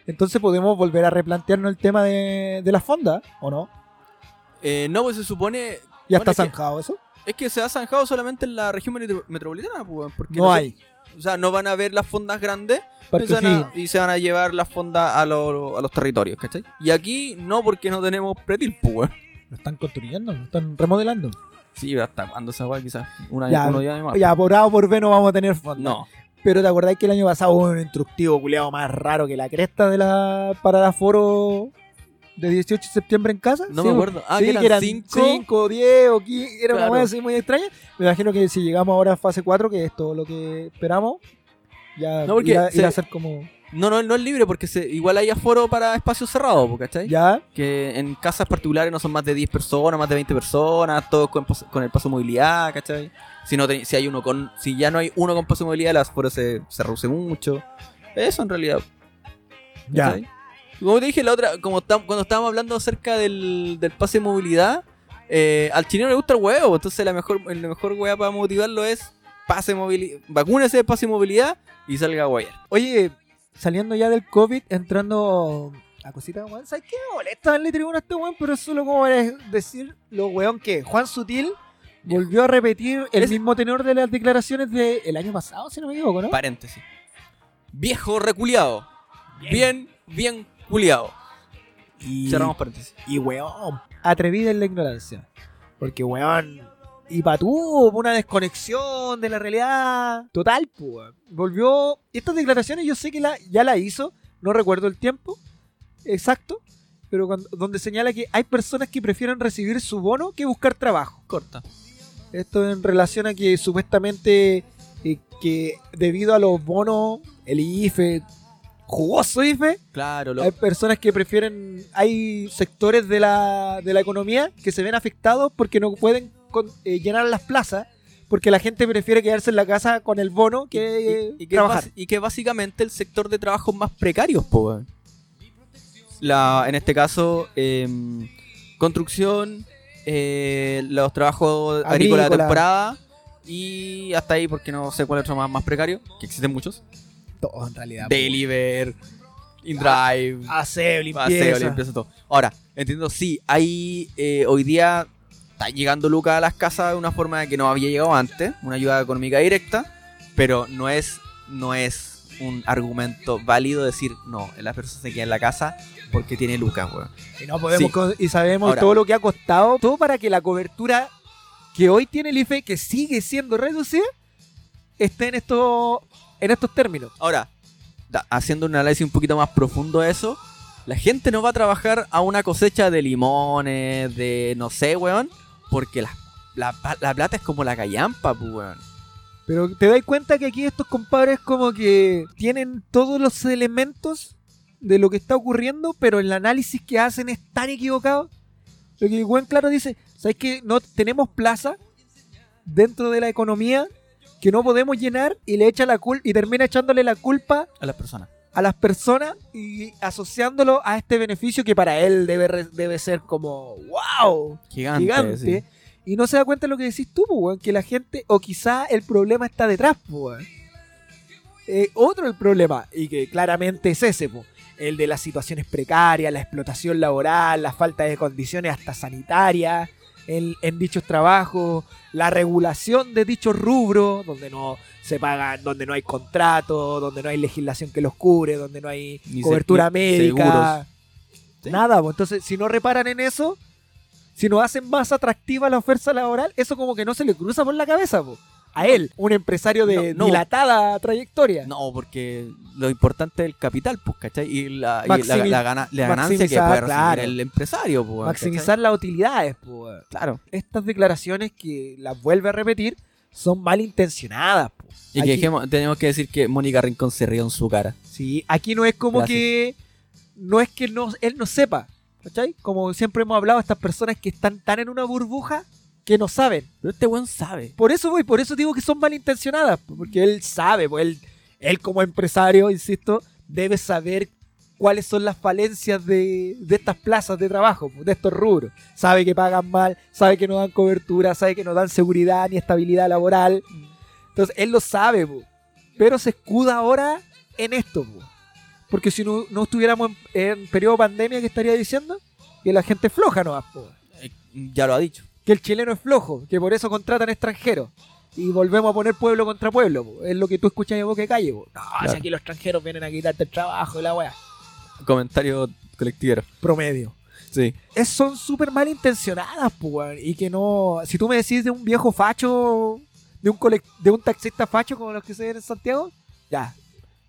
entonces podemos volver a replantearnos el tema de, de la fonda, ¿o no? Eh, no, pues se supone. Ya Bueno, está es que- zanjado eso. Es que se ha zanjado solamente en la región metro- metropolitana, pues, porque No sé- hay. O sea, no van a ver las fondas grandes y se, van a, O'Higgins. y se van a llevar las fondas a, los- a los territorios, ¿cachai? Y aquí no, porque no tenemos pretil, pues. Lo están construyendo, lo están remodelando. Sí, hasta cuándo esa weá, quizás. Una, Ya, uno ya más. Ya, por A o por B no vamos a tener fonda. No. Pero te acordás que el año pasado hubo un instructivo culeado más raro que la cresta de la para el aforo de 18 de septiembre en casa. No Sí, me acuerdo. Ah, sí, que eran cinco, cinco. 5, 10 o 15. Era una Claro. cosa así muy extraña. Me imagino que si llegamos ahora a fase 4, que es todo lo que esperamos, ya No, porque irá, se- irá a ser como. No, no, no es libre porque se, igual hay aforo para espacios cerrados, pues, ¿cachai? Ya, Que en casas particulares no son más de 10 personas, más de 20 personas, todos con, con el paso de movilidad, ¿cachai? Si, no te- si, hay uno con, si ya no hay uno con paso de movilidad, el aforo se, se reduce mucho. Eso en realidad. ya. Como te dije la otra, como tam- cuando estábamos hablando acerca del, del pase de movilidad, eh, al chileno le gusta el huevo, entonces la mejor, la mejor hueá para motivarlo es pase de movilidad, vacúnese de pase de movilidad y salga a guayar. Oye, saliendo ya del COVID, entrando a cositas, weón. ¿Sabes qué? Me molesta darle tribuna a este weón, pero es solo como para decir lo weón que Juan Sutil volvió a repetir el Es- mismo tenor de las declaraciones del año pasado, si no me equivoco, ¿no? Paréntesis. Viejo reculeado. Bien, bien culiado. Y, Cerramos paréntesis. y weón, atrevida en la ignorancia. Porque weón, y para tú, una desconexión de la realidad total, pues. Volvió, estas declaraciones yo sé que la, ya la hizo, no recuerdo el tiempo exacto, pero cuando- donde señala que hay personas que prefieren recibir su bono que buscar trabajo. Corta. Esto en relación a que supuestamente eh, que debido a los bonos, el IFE, jugoso IFE, Claro, lo- hay personas que prefieren, hay sectores de la, de la economía que se ven afectados porque no pueden con- eh, llenar las plazas, porque la gente prefiere quedarse en la casa con el bono que y, y que trabajar. y que básicamente el sector de trabajos más precarios, po. La, en este caso, em, construcción, eh, los trabajos agrícolas de temporada y hasta ahí porque no sé cuál es otro más, más precario, que existen muchos. Todo en realidad. Deliver, InDrive, Aseo, limpieza. Paseo, limpieza, todo. Ahora, entiendo, sí, hay eh, hoy día está llegando Lucas a las casas de una forma que no había llegado antes, una ayuda económica directa, pero no es, no es un argumento válido decir, no, la persona se queda en la casa porque tiene Lucas, weón. Y no podemos Sí. co- y sabemos Ahora. todo lo que ha costado, todo para que la cobertura que hoy tiene el IFE, que sigue siendo reducida, esté en estos en estos términos. Ahora, da- haciendo un análisis un poquito más profundo de eso, la gente no va a trabajar a una cosecha de limones, de no sé, weón, porque la, la, la plata es como la callampa, pues, weón. Pero te das cuenta que aquí estos compadres como que tienen todos los elementos de lo que está ocurriendo, pero el análisis que hacen es tan equivocado. Lo que el buen claro dice, ¿sabes que no tenemos plaza dentro de la economía que no podemos llenar y le echa la culpa y termina echándole la culpa A las personas. a las personas y asociándolo a este beneficio que para él debe, debe ser como wow, Gigante. gigante. sí. Y no se da cuenta de lo que decís tú, pues, weón, que la gente, o quizá el problema está detrás, pues, weón. Eh, otro el problema, y que claramente es ese, pues, el de las situaciones precarias, la explotación laboral, la falta de condiciones hasta sanitarias en, en dichos trabajos, la regulación de dichos rubros, donde no se pagan, donde no hay contrato, donde no hay legislación que los cubre, donde no hay Ni cobertura médica. Sí. Nada, pues entonces si no reparan en eso, si nos hacen más atractiva la oferta laboral, eso como que no se le cruza por la cabeza, po. A él, un empresario de No, no. dilatada trayectoria. No, porque lo importante es el capital, pues, ¿cachai? Y la, y la, Maximi- la gana- la ganancia que puede recibir claro. el empresario, pues, Maximizar las utilidades. ¿cachai? Claro. Estas declaraciones que las vuelve a repetir son malintencionadas, po. Y que dejemos- tenemos que decir que Mónica Rincón se rió en su cara. Sí, aquí no es como Gracias. que. No es que no, él no sepa. ¿Cachai? Como siempre hemos hablado, estas personas que están tan en una burbuja que no saben. Pero este weón sabe. Por eso voy, por eso digo que son malintencionadas. Porque él sabe, pues él, él como empresario, insisto, debe saber cuáles son las falencias de, de estas plazas de trabajo, de estos rubros. Sabe que pagan mal, sabe que no dan cobertura, sabe que no dan seguridad ni estabilidad laboral. Entonces, él lo sabe, pero se escuda ahora en esto. Porque si no, no estuviéramos en, en periodo de pandemia, ¿qué estaría diciendo? Que la gente floja no Eh, ya lo ha dicho. Que el chileno es flojo, que por eso contratan extranjeros. Y volvemos a poner pueblo contra pueblo. po. Es lo que tú escuchas de boca de calle. po. No, Claro. si aquí los extranjeros vienen a quitarte el trabajo y la weá. Comentario colectivero. Promedio. Sí. Es, son súper malintencionadas, weón. Y que no. Si tú me decís de un viejo facho, de un, colec- de un taxista facho como los que se ven en Santiago, ya.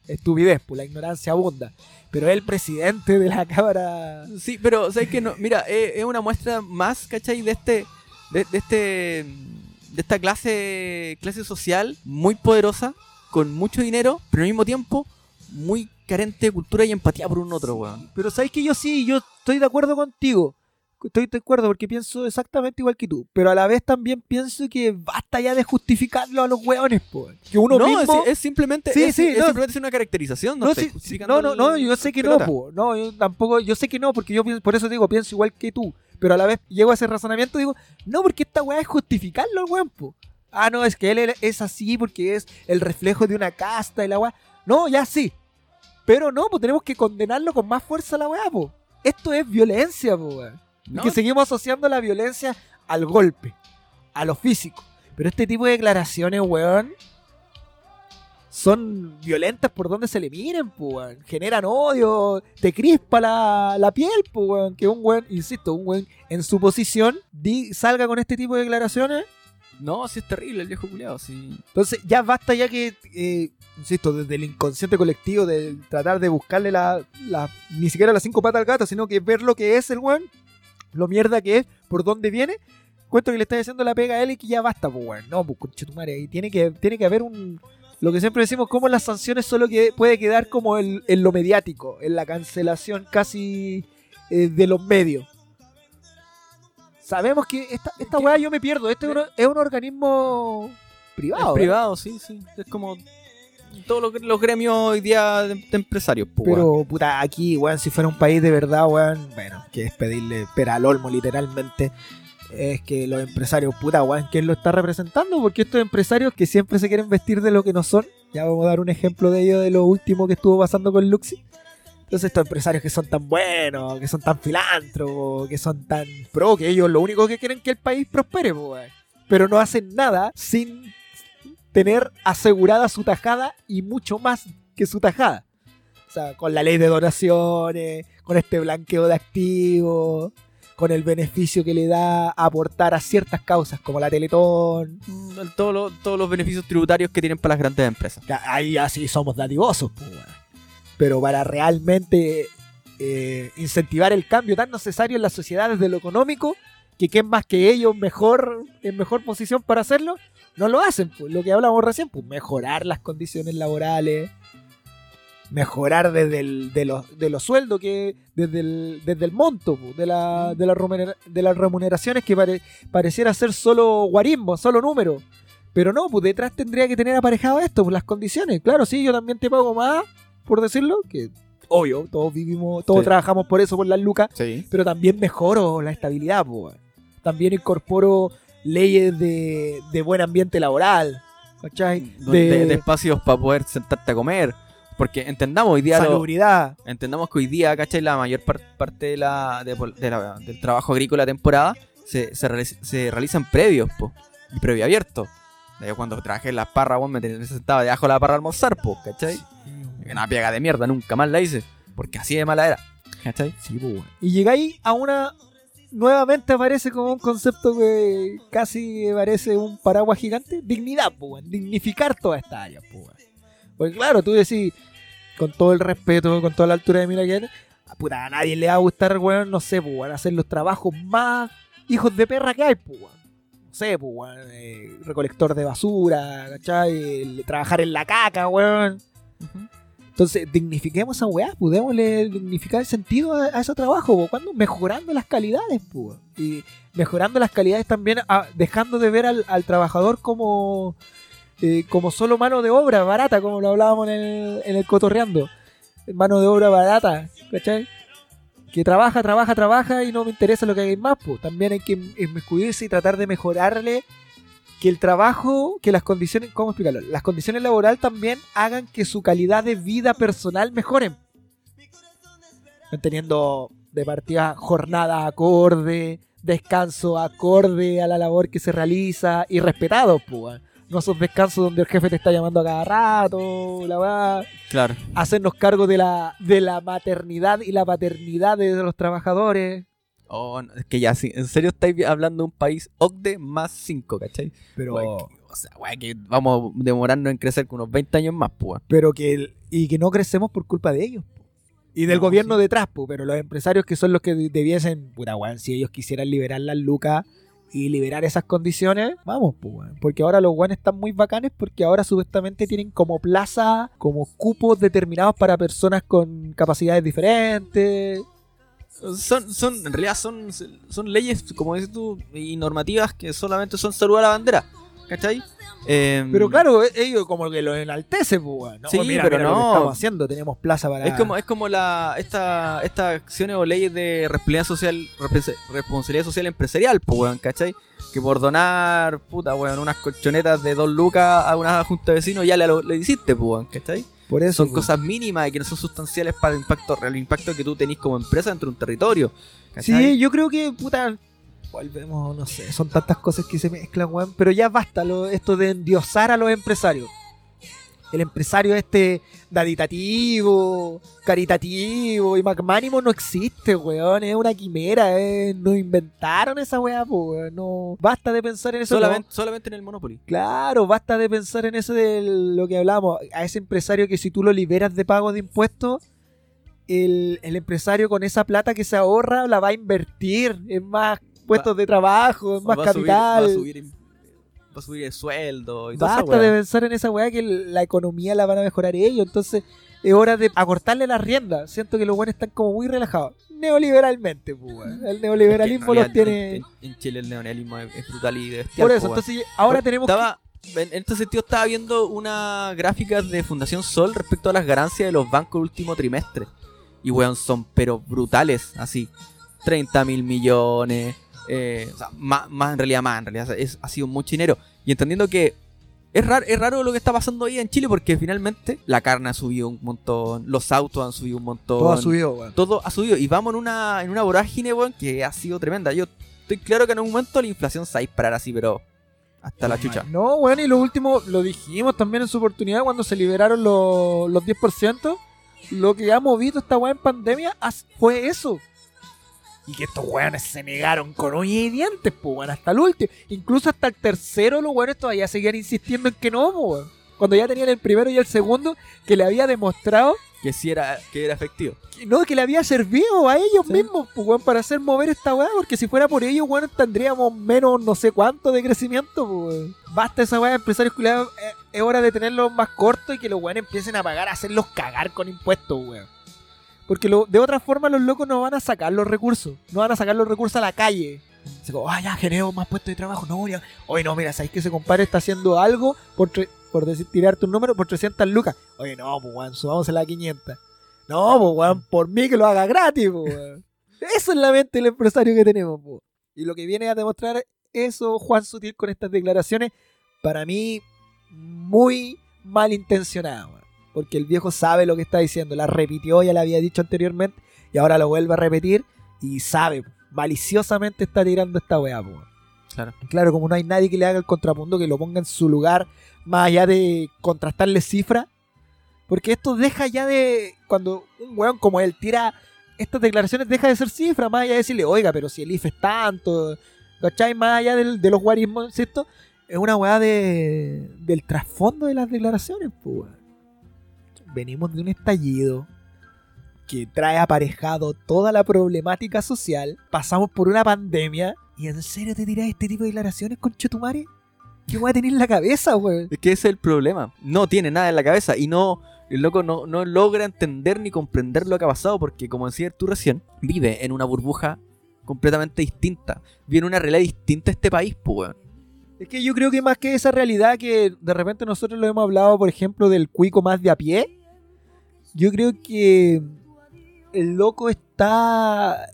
Estupidez, pues la ignorancia abunda. Pero el presidente de la <laughs> Cámara. Sí, pero ¿sabes que no? Mira, eh, es una muestra más, ¿cachai? De este. De, de este. De esta clase. clase social muy poderosa, con mucho dinero, pero al mismo tiempo muy carente de cultura y empatía por un otro, weón. Pero sabes que yo sí, yo estoy de acuerdo contigo. Estoy de acuerdo porque pienso exactamente igual que tú. Pero a la vez también pienso que basta ya de justificarlo a los hueones, po. Que uno no, mismo. es, es simplemente. Sí, es, sí, es no. simplemente una caracterización. No, No, sí, justificando no, no, no, yo sé que no, po. No, yo tampoco, yo sé que no, porque yo por eso digo, pienso igual que tú. Pero a la vez llego a ese razonamiento y digo, no, porque esta weá es justificarlo al weón, po. Ah, no, es que él es así porque es el reflejo de una casta y la weá. No, ya sí. Pero no, pues tenemos que condenarlo con más fuerza a la weá, po. Esto es violencia, po, weón. Y No, que seguimos asociando la violencia al golpe, a lo físico. Pero este tipo de declaraciones, weón, son violentas por donde se le miren, pues, weón. Generan odio, te crispa la, la piel, pues, weón. Que un weón, insisto, un weón en su posición di- salga con este tipo de declaraciones. No, sí es terrible el viejo culiado, sí. Entonces ya basta ya que, eh, insisto, desde el inconsciente colectivo, de tratar de buscarle la, la- ni siquiera las cinco patas al gato, sino que ver lo que es el weón, lo mierda que es, por dónde viene. Cuento que le está diciendo la pega a él y que ya basta, pues weón. No, pues conchetumare, ahí tiene que, tiene que haber un... Lo que siempre decimos, como las sanciones solo que puede quedar como en, en lo mediático, en la cancelación casi eh, de los medios. Sabemos que esta, esta weá yo me pierdo. Este es un, organismo privado. es ¿verdad? privado, sí, sí. Es como todos los, los gremios hoy día de, de empresarios, pues, weón. Pero, puta, aquí, weón, si fuera un país de verdad, weón, bueno, que es pedirle pera al olmo, literalmente, es que los empresarios, puta, weón, ¿quién lo está representando? Porque estos empresarios que siempre se quieren vestir de lo que no son, ya vamos a dar un ejemplo de ello de lo último que estuvo pasando con Luxi. Entonces estos empresarios que son tan buenos, que son tan filántropos, que son tan pro, que ellos lo único que quieren es que el país prospere, weón. Pero no hacen nada sin tener asegurada su tajada y mucho más que su tajada. O sea, con la ley de donaciones, con este blanqueo de activos, con el beneficio que le da aportar a ciertas causas como la Teletón. Mm, todos los- todos los beneficios tributarios que tienen para las grandes empresas. Ahí así somos dadivosos, pues. Pero para realmente eh, incentivar el cambio tan necesario en la sociedad desde lo económico, que quién más que ellos mejor, en mejor posición para hacerlo, no lo hacen. Pues, lo que hablamos recién, pues mejorar las condiciones laborales, mejorar desde el, de, los, de los sueldos, que desde el, desde el monto de, la, de, la de las remuneraciones que pare- pareciera ser solo guarismo, solo número. Pero no, pues detrás tendría que tener aparejado esto, pues las condiciones. Claro, sí, yo también te pago más, por decirlo, que obvio, todos vivimos, todos Sí. trabajamos por eso, por las lucas, Sí. pero también mejoro la estabilidad, pues. weón. También incorporo leyes de, de buen ambiente laboral, ¿cachai? De, de espacios para poder sentarte a comer. Porque entendamos hoy día lo- salubridad. entendamos que hoy día, ¿cachai? La mayor par- parte de la, de la- del trabajo agrícola temporada se, se, realiz- se realizan previos, po, y previo abierto. De cuando trabajé en las parras, weón, me sentado debajo de la parra a almorzar, po, ¿cachai? Una pega de mierda, nunca más la hice. Porque así de mala era. ¿Cachai? Sí, pues. Y llegáis a una. Nuevamente aparece como un concepto que casi parece un paraguas gigante. Dignidad, pues. Dignificar toda esta área, pues. Porque claro, tú decís, con todo el respeto, con toda la altura de mira que a puta, a nadie le va a gustar, weón, no sé, pues, hacer los trabajos más hijos de perra que hay, pues, weón. No sé, pues, weón, eh, recolector de basura, ¿cachai? El- trabajar en la caca, weón. Entonces, dignifiquemos esa weá, podemosle dignificar el sentido a, a ese trabajo, po. ¿cuándo? Mejorando las calidades, po. Y mejorando las calidades también, ah, dejando de ver al, al trabajador como, eh, como solo mano de obra barata, como lo hablábamos en el, en el cotorreando. Mano de obra barata, ¿cachai? Que trabaja, trabaja, trabaja y no me interesa lo que hagáis más, pues. También hay que inmiscuirse y tratar de mejorarle que el trabajo, que las condiciones, ¿cómo explicarlo? Las condiciones laborales también hagan que su calidad de vida personal mejoren. Teniendo de partida jornada acorde, descanso acorde a la labor que se realiza y respetado, pues. No esos descansos donde el jefe te está llamando a cada rato, la va Claro. hacernos cargo de la, de la maternidad y la paternidad de los trabajadores. Oh, no, es que ya, sí, en serio estáis hablando de un país OCDE más 5, ¿cachai? Pero, Wey, que- o sea, wey, que vamos demorando en crecer con unos 20 años más, pues. pero que el- y que no crecemos por culpa de ellos. Y del No, gobierno sí. detrás, po, pero los empresarios que son los que de- debiesen, puta weón, si ellos quisieran liberar las lucas y liberar esas condiciones, vamos, pues. Porque ahora los weones están muy bacanes porque ahora supuestamente tienen como plaza, como cupos determinados para personas con capacidades diferentes. Son, son, en realidad son, son leyes, como dices tú, y normativas que solamente son salud a la bandera, ¿cachai? Em, Pero claro, e- ellos como que lo enaltecen, pues. No, Sí, mira, pero mira lo que no. estamos haciendo, tenemos plaza para... Es como, es como la, esta, estas acciones o leyes de responsabilidad social, responsabilidad social empresarial, pues, ¿cachai? Que por donar, puta, weón, unas colchonetas de dos lucas a una junta de vecinos ya le, le hiciste, pues, ¿cachai? Por eso, Son pues. cosas mínimas y que no son sustanciales para el impacto, el impacto que tú tenés como empresa dentro de un territorio, ¿cachai? Sí, yo creo que, puta, volvemos, no sé, son tantas cosas que se mezclan, weón, pero ya basta lo, esto de endiosar a los empresarios. El empresario este daditativo, caritativo y magnánimo no existe, weón, es una quimera, eh, no inventaron esa weá, weón, no, basta de pensar en eso. no. solamente, solamente en el Monopoly. Claro, basta de pensar en eso de lo que hablamos, a ese empresario que si tú lo liberas de pago de impuestos, el, el empresario con esa plata que se ahorra la va a invertir en más puestos de trabajo, más va a subir- capital. va, a subir, va a subir el sueldo y eso. Basta de pensar en esa weá que la economía la van a mejorar ellos. Entonces es hora de acortarle las riendas. Siento que los buenos están como muy relajados. Neoliberalmente, pues. El neoliberalismo los tiene... En, en Chile el neoliberalismo es, brutal y bestial. Por eso, po, weón. entonces ahora tenemos... que- Estaba, en en este sentido estaba viendo una gráfica de Fundación Sol respecto a las ganancias de los bancos el último trimestre. Y weón, son pero brutales, así. 30 mil millones. Eh, o sea, más, más en realidad más, en realidad es, ha sido mucho dinero. Y entendiendo que es raro, es raro lo que está pasando ahí en Chile porque finalmente la carne ha subido un montón, los autos han subido un montón. Todo ha subido, weón. Todo ha subido y vamos en una, en una vorágine, weón, que ha sido tremenda. Yo estoy claro que en un momento la inflación se va a disparar así, pero hasta la chucha. No, bueno, y lo último, lo dijimos también en su oportunidad cuando se liberaron los, los 10%. Lo que ha movido esta weá en pandemia fue eso. Y que estos weones se negaron con uñas y dientes, pues, weón, hasta el último. Incluso hasta el tercero, los weones todavía seguían insistiendo en que no, pues, weón. Cuando ya tenían el primero y el segundo, que le había demostrado Que sí era, que era efectivo. que no, que le había servido a ellos Sí. mismos, pues, weón, para hacer mover esta weá, porque si fuera por ellos, weón, tendríamos menos no sé cuánto de crecimiento, pues, weón. Basta esa weá, empresarios culiados, eh, es hora de tenerlos más cortos y que los weones empiecen a pagar, a hacerlos cagar con impuestos, weón. Porque de otra forma los locos no van a sacar los recursos, no van a sacar los recursos a la calle. Así como, ah, ya, generemos más puestos de trabajo. No. Oye, no, mira, ¿sabes que ese compadre está haciendo algo por, por decir, tirarte un número por 300 lucas? Oye, no, pues, weón, subámosela a 500. No, pues, weón, por mí que lo haga gratis, pues. Eso es la mente del empresario que tenemos, pues. Y lo que viene a demostrar eso Juan Sutil con estas declaraciones, para mí, muy malintencionado, weón. Porque el viejo sabe lo que está diciendo, la repitió, ya la había dicho anteriormente, y ahora lo vuelve a repetir, y sabe, maliciosamente está tirando esta weá, weón. Claro. Claro, como no hay nadie que le haga el contrapunto, que lo ponga en su lugar, más allá de contrastarle cifras. Porque esto deja ya de. Cuando un weón como él tira estas declaraciones, deja de ser cifra, más allá de decirle, oiga, pero si el IFE es tanto, ¿cachai? Más allá del- de los guarismos, ¿cierto? Es una weá de, del trasfondo de las declaraciones, pues. Venimos de un estallido que trae aparejado toda la problemática social. Pasamos por una pandemia. ¿Y en serio te tiras este tipo de declaraciones, conchetumare? ¿Qué voy a tener en la cabeza, weón? Es que ese es el problema. No tiene nada en la cabeza y no. El loco no, no logra entender ni comprender lo que ha pasado porque, como decías tú recién, vive en una burbuja completamente distinta. Vive en una realidad distinta a este país, pues, weón. Es que yo creo que más que esa realidad que de repente nosotros lo hemos hablado, por ejemplo, del cuico más de a pie, yo creo que el loco está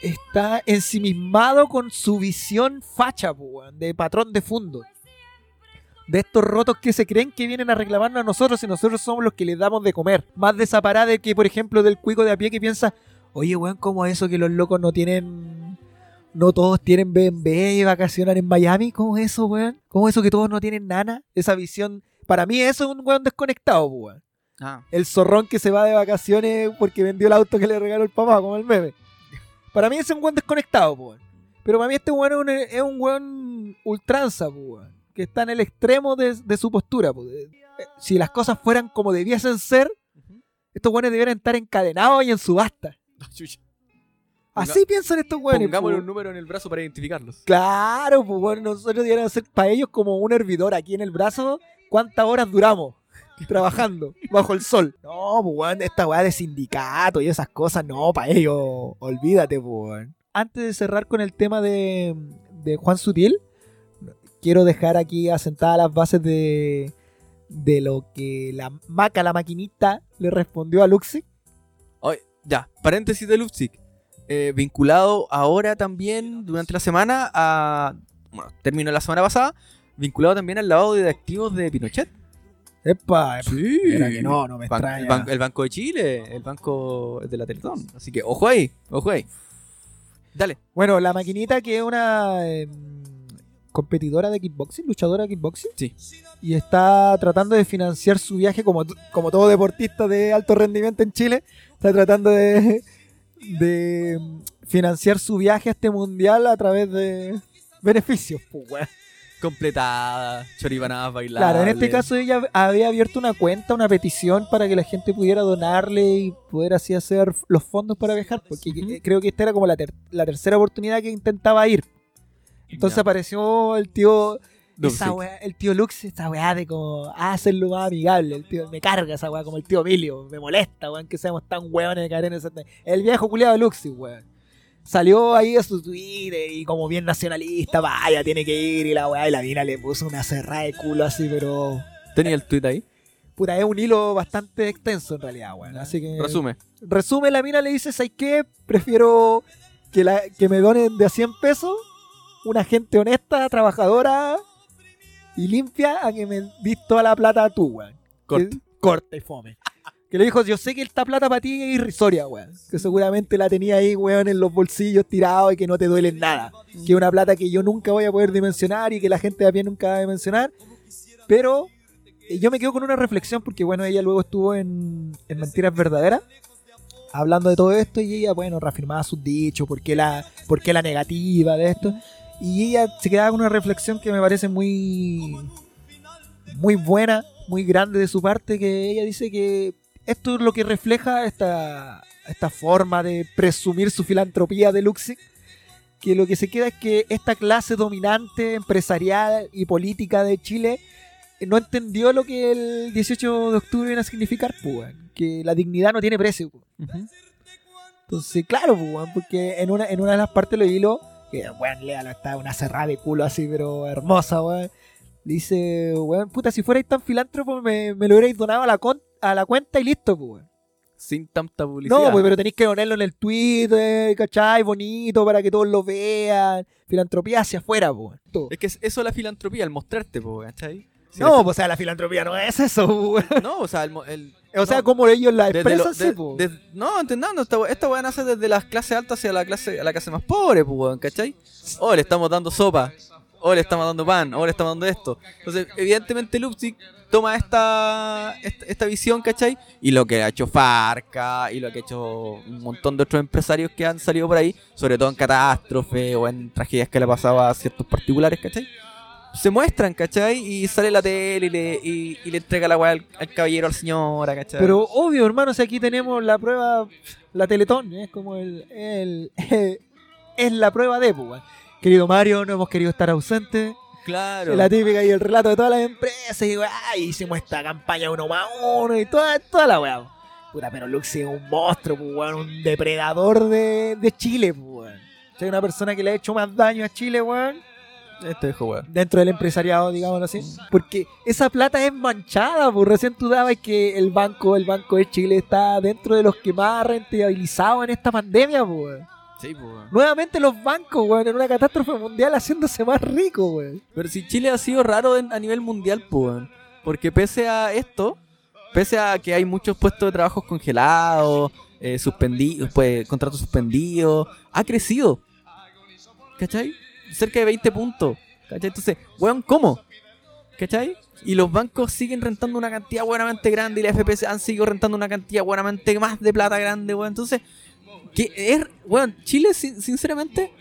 está ensimismado con su visión facha, de patrón de fondo. De estos rotos que se creen que vienen a reclamarnos a nosotros y nosotros somos los que les damos de comer. Más de que, por ejemplo, del cuico de a pie que piensa, oye, weón, ¿cómo eso que los locos no tienen no todos tienen BMW y vacacionan en Miami. ¿Cómo es eso, weón? ¿Cómo es eso que todos no tienen nana? Esa visión. Para mí eso es un weón desconectado, weón. Ah. El zorrón que se va de vacaciones porque vendió el auto que le regaló el papá, como el meme. Para mí es un weón desconectado, pues. Pero para mí este weón es un, weón ultranza, pues. Que está en el extremo de, de su postura, pues. De- eh, Si las cosas fueran como debiesen ser, estos weones debieran estar encadenados y en subasta. <laughs> Así piensan estos weones. Pongámosle un número en el brazo para identificarlos. Claro, pues bueno, nosotros deberíamos ser para ellos como un hervidor aquí en el brazo. ¿Cuántas horas duramos trabajando bajo el sol? No, pues bueno, esta weá de sindicato y esas cosas, no, para ellos, olvídate, pues weón. Antes de cerrar con el tema de, de Juan Sutil, quiero dejar aquí asentadas las bases de, de lo que la maca, la maquinita, le respondió a Luxi. Oye, ya, paréntesis de Lupsic. Eh, vinculado ahora también durante la semana a. Bueno, terminó la semana pasada. Vinculado también al lavado de activos de Pinochet. Epa, Sí. Era que no, no me Ban- extraña. el, ban- el Banco de Chile, el Banco de la Teletón. Así que, ojo ahí, ojo ahí. Dale. Bueno, la maquinita que es una em, competidora de kickboxing, luchadora de kickboxing. Sí. Y está tratando de financiar su viaje como, como todo deportista de alto rendimiento en Chile. Está tratando de, de em, financiar su viaje a este mundial a través de beneficios. pues, Completada, choripanadas bailables. Claro, en este caso ella había abierto una cuenta, una petición para que la gente pudiera donarle y poder así hacer los fondos para viajar, porque eh, creo que esta era como la, ter- la tercera oportunidad que intentaba ir. Entonces apareció el tío, esa weá- el tío Lux, esa weá de como ah, hacerlo más amigable, el tío, me carga esa weá, como el tío Emilio, me molesta, weón, que seamos tan weones de caer en ese... El viejo culiado Luxi, weón. Salió ahí a su Twitter y como bien nacionalista, vaya, tiene que ir y la weá, y la mina le puso una cerrada de culo así, pero... Tenía el tweet ahí. Puta, es un hilo bastante extenso en realidad, weón. Así que. Resume. Resume, la mina le dice: ¿Sabes qué? Prefiero que, la, que me donen de a 100 pesos una gente honesta, trabajadora y limpia a que me dis toda la plata tú, weón. Corta. Corta y fome. Que le dijo: Yo sé que esta plata para ti es irrisoria, weón. Que seguramente la tenía ahí, weón, en los bolsillos tirados y que no te duele nada. Que es una plata que yo nunca voy a poder dimensionar y que la gente de a pie nunca va a dimensionar. Pero eh, yo me quedo con una reflexión porque, bueno, ella luego estuvo en, en Mentiras Verdaderas hablando de todo esto y ella, bueno, reafirmaba sus dichos, por qué la, por qué la negativa de esto. Y ella se quedaba con una reflexión que me parece muy, muy buena, muy grande de su parte, que ella dice que esto es lo que refleja esta, esta forma de presumir su filantropía de Luxic, que lo que se queda es que esta clase dominante, empresarial y política de Chile eh, no entendió lo que el 18 de octubre viene a significar, pues, que la dignidad no tiene precio. pues. Entonces, claro, pues, porque en una, en una de las partes lo hilo, Que, weón, léalo, está una cerrada de culo así, pero hermosa, weón. Dice, weón, puta, si fuerais tan filántropo, me, me lo hubierais donado a la, con- a la cuenta y listo, pues. Sin tanta publicidad. No, pues, pero tenéis que ponerlo en el Twitter, ¿cachai? Bonito para que todos lo vean. Filantropía hacia afuera, pues. Es que es- eso es la filantropía, el mostrarte, po, ¿cachai? Si No, pues, o sea, la filantropía no es eso, pues, <laughs> no, o sea, el, el- O sea, no, como ellos la expresan, sí, de- pues. de- no, entendiendo, esta, esta weá nace desde las clases altas hacia la clase, a la clase más pobre, pues, ¿cachai? Oh, le estamos dando sopa, oh, le estamos dando pan, oh, le estamos dando esto. Entonces, evidentemente, Lupsic toma esta, esta, esta visión, ¿cachai? Y lo que ha hecho Farca, y lo que ha hecho un montón de otros empresarios que han salido por ahí, sobre todo en catástrofe o en tragedias que le pasaba a ciertos particulares, ¿cachai? Se muestran, ¿cachai? Y sale la tele y le, y, y le entrega la weá al, al caballero, al señora, ¿cachai? Pero obvio, hermano, si aquí tenemos la prueba, la Teletón, es como el, el- <laughs> es la prueba de, pues. Querido Mario, no hemos querido estar ausentes. Claro. La típica y el relato de todas las empresas, y weá, hicimos esta campaña uno más uno, y toda, toda la weá. Puta, pero Luxi es un monstruo, pues, weón, un depredador de, de Chile, pues, weón. Sea, una persona que le ha hecho más daño a Chile, weón, Este viejo weón. dentro del empresariado, digámoslo así. Porque esa plata es manchada, pues recién tú dabas que el banco, el Banco de Chile está dentro de los que más rentabilizados en esta pandemia, pues. weón. Sí, pues, weón. Nuevamente los bancos, weón, en una catástrofe mundial haciéndose más ricos, weón. Pero si Chile ha sido raro en- a nivel mundial, pues, weón. Porque pese a esto, pese a que hay muchos puestos de trabajo congelados, eh, suspendidos, pues, contratos suspendidos, ha crecido. ¿Cachai? Cerca de 20 puntos. ¿Cachai? Entonces, weón, ¿cómo? ¿Cachai? Y los bancos siguen rentando una cantidad buenamente grande y la FP han seguido rentando una cantidad buenamente más de plata grande, weón. Entonces, que es, weón, Chile, sin- sinceramente,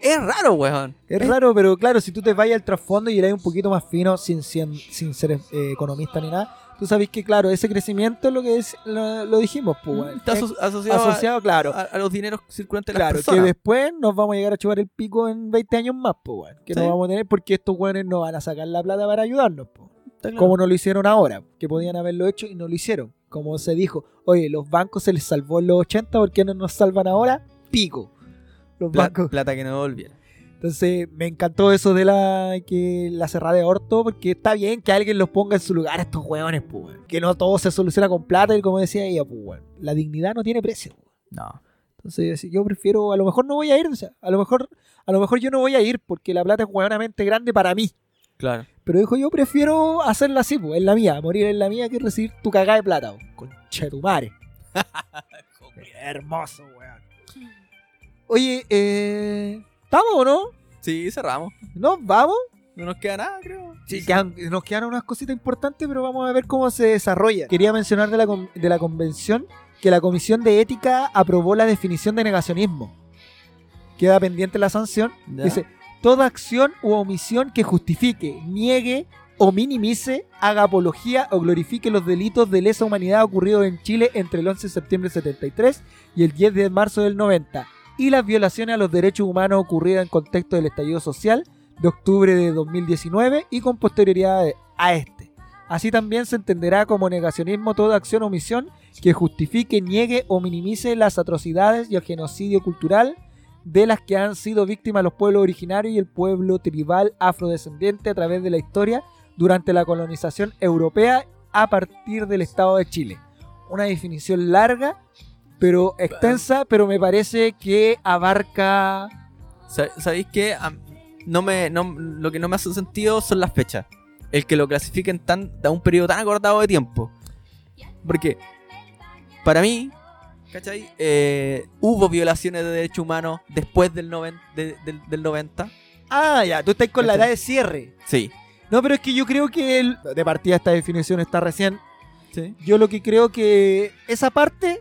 es raro, weón. Es raro, pero claro, si tú te vayas al trasfondo y eres un poquito más fino sin, sin, sin ser eh, economista ni nada, tú sabes que, claro, ese crecimiento es lo que es, lo, lo dijimos, pues, weón. Está Es aso- asociado, a- asociado, claro. a, a los dineros circulantes de las Claro, que después nos vamos a llegar a chupar el pico en 20 años más, pues, weón. Que Sí. no vamos a tener porque estos weones no van a sacar la plata para ayudarnos, pues. Claro. Como no lo hicieron ahora, que podían haberlo hecho y no lo hicieron. Como se dijo, oye, los bancos se les salvó en los 80, ¿por qué no nos salvan ahora? Pico. Los Pla- bancos. plata que no volviera. Entonces, me encantó eso de la que la cerrada de orto, porque está bien que alguien los ponga en su lugar a estos hueones, pues. Que no todo se soluciona con plata y como decía ella, pues. La dignidad no tiene precio. No. Entonces, yo prefiero, a lo mejor no voy a ir, o sea, a lo mejor, a lo mejor yo no voy a ir porque la plata es hueonamente grande para mí. Claro. Pero dijo, yo prefiero hacerla así, pues, en la mía, morir en la mía que recibir tu cagada de plata, pues. Concha de tu madre. <laughs> Hermoso, weón. Oye, eh. ¿Estamos o no? Sí, cerramos. ¿Nos vamos? No nos queda nada, creo. Sí, quedan- nos quedan unas cositas importantes, pero vamos a ver cómo se desarrolla. Quería mencionar de la, con- de la convención que la Comisión de Ética aprobó la definición de negacionismo. Queda pendiente la sanción. Ya. Dice, toda acción u omisión que justifique, niegue o minimice, haga apología o glorifique los delitos de lesa humanidad ocurridos en Chile entre el 11 de septiembre del 73 y el 10 de marzo del 90 y las violaciones a los derechos humanos ocurridas en contexto del estallido social de octubre de 2019 y con posterioridad a este. Así también se entenderá como negacionismo toda acción o omisión que justifique, niegue o minimice las atrocidades y el genocidio cultural de las que han sido víctimas los pueblos originarios y el pueblo tribal afrodescendiente a través de la historia durante la colonización europea a partir del Estado de Chile. Una definición larga, pero extensa, pero me parece que abarca... Sa- ¿Sabéis qué? No me, no, lo que no me hace sentido son las fechas. El que lo clasifiquen tan, a un periodo tan acortado de tiempo. Porque, para mí, ¿cachai? Eh, hubo violaciones de derechos humanos después del, noven- de- del, del 90. Ah, ya, tú estás con la edad de cierre. Sí. No, pero es que yo creo que el- de partida esta definición está recién. Sí. Yo lo que creo que esa parte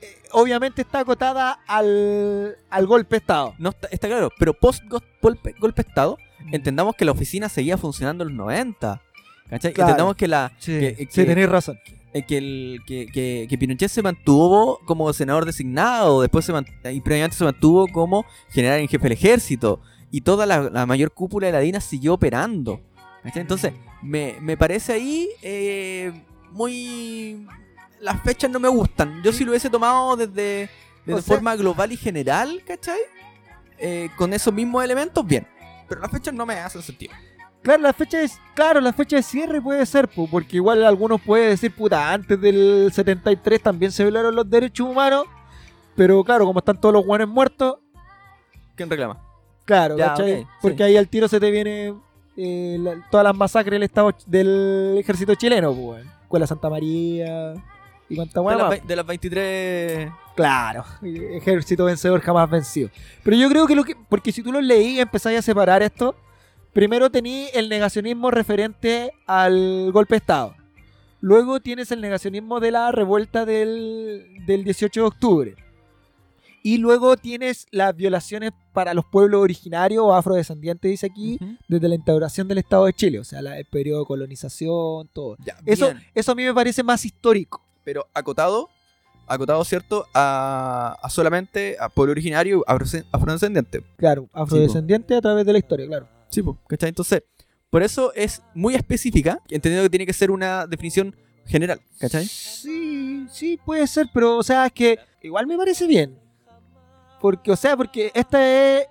eh, obviamente está acotada al, al golpe de Estado. No está, está claro, pero post go- golpe, golpe de Estado, entendamos que la oficina seguía funcionando en los 90. ¿Cachai? Claro. Entendamos que la, Sí, que- sí, que- tenéis razón. Que, el, que, que, que Pinochet se mantuvo como senador designado, después se y previamente se mantuvo como general en jefe del ejército, y toda la, la mayor cúpula de la DINA siguió operando. Entonces, me, me parece ahí eh, muy... Las fechas no me gustan. Yo si lo hubiese tomado desde, de O sea- forma global y general, ¿cachai? eh, con esos mismos elementos, bien. Pero las fechas no me hacen sentido. Claro, la fecha es, claro, la fecha de cierre puede ser, po, porque igual algunos pueden decir, puta, antes del 73 también se violaron los derechos humanos, pero claro, como están todos los guanes muertos, ¿Quién reclama? claro, Ya, Porque sí. ahí al tiro se te viene eh, la- todas las masacres del estado del ejército chileno, pues. Escuela Santa María y cuánta De weá las, de las 23. Claro, ejército vencedor jamás vencido. Pero yo creo que lo que. Porque si tú lo leí y empezáis a separar esto, primero tení el negacionismo referente al golpe de Estado. Luego tienes el negacionismo de la revuelta del, del 18 de octubre. Y luego tienes las violaciones para los pueblos originarios o afrodescendientes, dice aquí, desde la instauración del Estado de Chile. O sea, la- el periodo de colonización, todo. Ya, Eso, bien. eso a mí me parece más histórico. Pero acotado, acotado, ¿cierto? A, a solamente a pueblo originario afro- afrodescendiente. Claro, afrodescendiente a través de la historia, claro. Sí, po, ¿cachai? Entonces, por eso es muy específica, entendiendo que tiene que ser una definición general, ¿cachai? Sí, sí, puede ser, pero, o sea, es que igual me parece bien. Porque, o sea, porque esta es.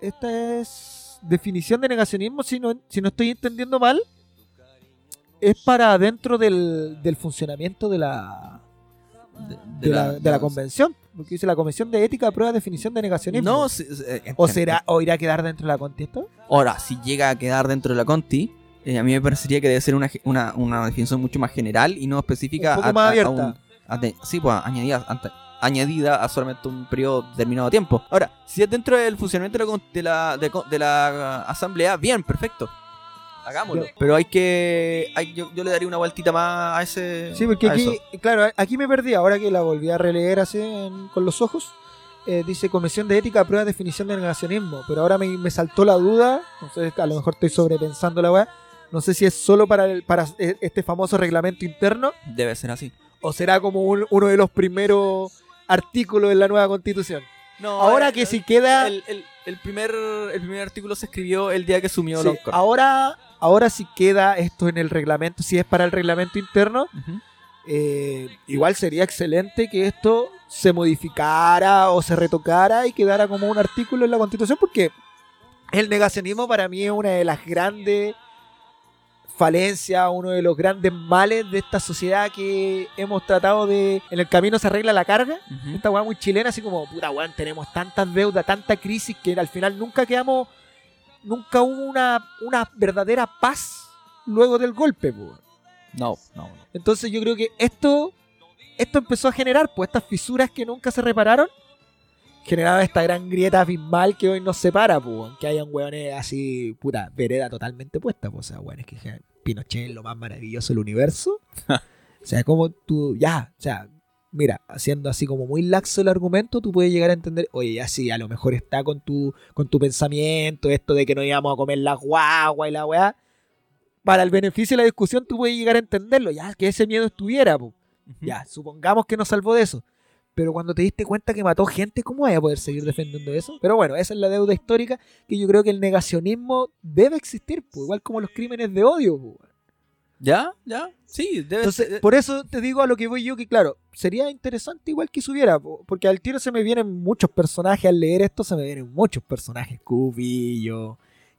Esta es definición de negacionismo, si no, si no estoy entendiendo mal, es para dentro del, del funcionamiento de la, de, la, de la convención. Porque dice la Convención de Ética aprueba definición de negacionismo. No, eh, ¿O será, o irá a quedar dentro de la contienda? Ahora, si llega a quedar dentro de la Conti, eh, a mí me parecería que debe ser una, una, una definición mucho más general y no específica. Un poco a- más a abierta. un- a de- sí, pues añadida, añadida a solamente un periodo determinado de tiempo. Ahora, si es dentro del funcionamiento de la, de la, de la asamblea, bien, perfecto. Hagámoslo. Yo- Pero hay que. hay- yo, yo le daría una vueltita más a ese. Sí, porque aquí, eso. claro, aquí me perdí, ahora que la volví a releer así en- con los ojos, eh, dice Convención de Ética aprueba definición de negacionismo, pero ahora me, me saltó la duda, no sé, a lo mejor estoy sobrepensando la weá, no sé si es solo para, el- para e- este famoso reglamento interno Debe ser así. o será como un- uno de los primeros artículos de la nueva constitución. No, Ahora que si queda... El, el- el primer, el primer artículo se escribió el día que asumió sí, ahora, ahora si queda esto en el reglamento, si es para el reglamento interno, eh, igual sería excelente que esto se modificara o se retocara y quedara como un artículo en la constitución porque el negacionismo para mí es una de las grandes falencias, uno de los grandes males de esta sociedad que hemos tratado de... En el camino se arregla la carga. Esta weá muy chilena, así como, puta weón, tenemos tantas deudas, tanta crisis que al final nunca quedamos... Nunca hubo una, una verdadera paz luego del golpe. No, no, no. Entonces yo creo que esto, esto empezó a generar, pues estas fisuras que nunca se repararon, generaron esta gran grieta abismal que hoy nos separa, pues, que hayan hueones así, puta, vereda totalmente puesta, pues, o sea, weones que Pinochet es lo más maravilloso del universo. <laughs> o sea, como tú, ya, o sea, mira, haciendo así como muy laxo el argumento, tú puedes llegar a entender, oye, ya sí, a lo mejor está con tu, con tu pensamiento, esto de que no íbamos a comer la guagua y la weá. Para el beneficio de la discusión, tú puedes llegar a entenderlo, ya, que ese miedo estuviera, po. Ya, supongamos que nos salvó de eso. Pero cuando te diste cuenta que mató gente, ¿cómo vas a poder seguir defendiendo eso? Pero bueno, esa es la deuda histórica que yo creo que el negacionismo debe existir, pues, igual como los crímenes de odio. pues. ¿Ya? ¿Ya? Sí, debe Entonces, ser. por eso te digo a lo que voy yo que, claro, sería interesante igual que subiera, po, porque al tiro se me vienen muchos personajes, al leer esto se me vienen muchos personajes, Cubillo,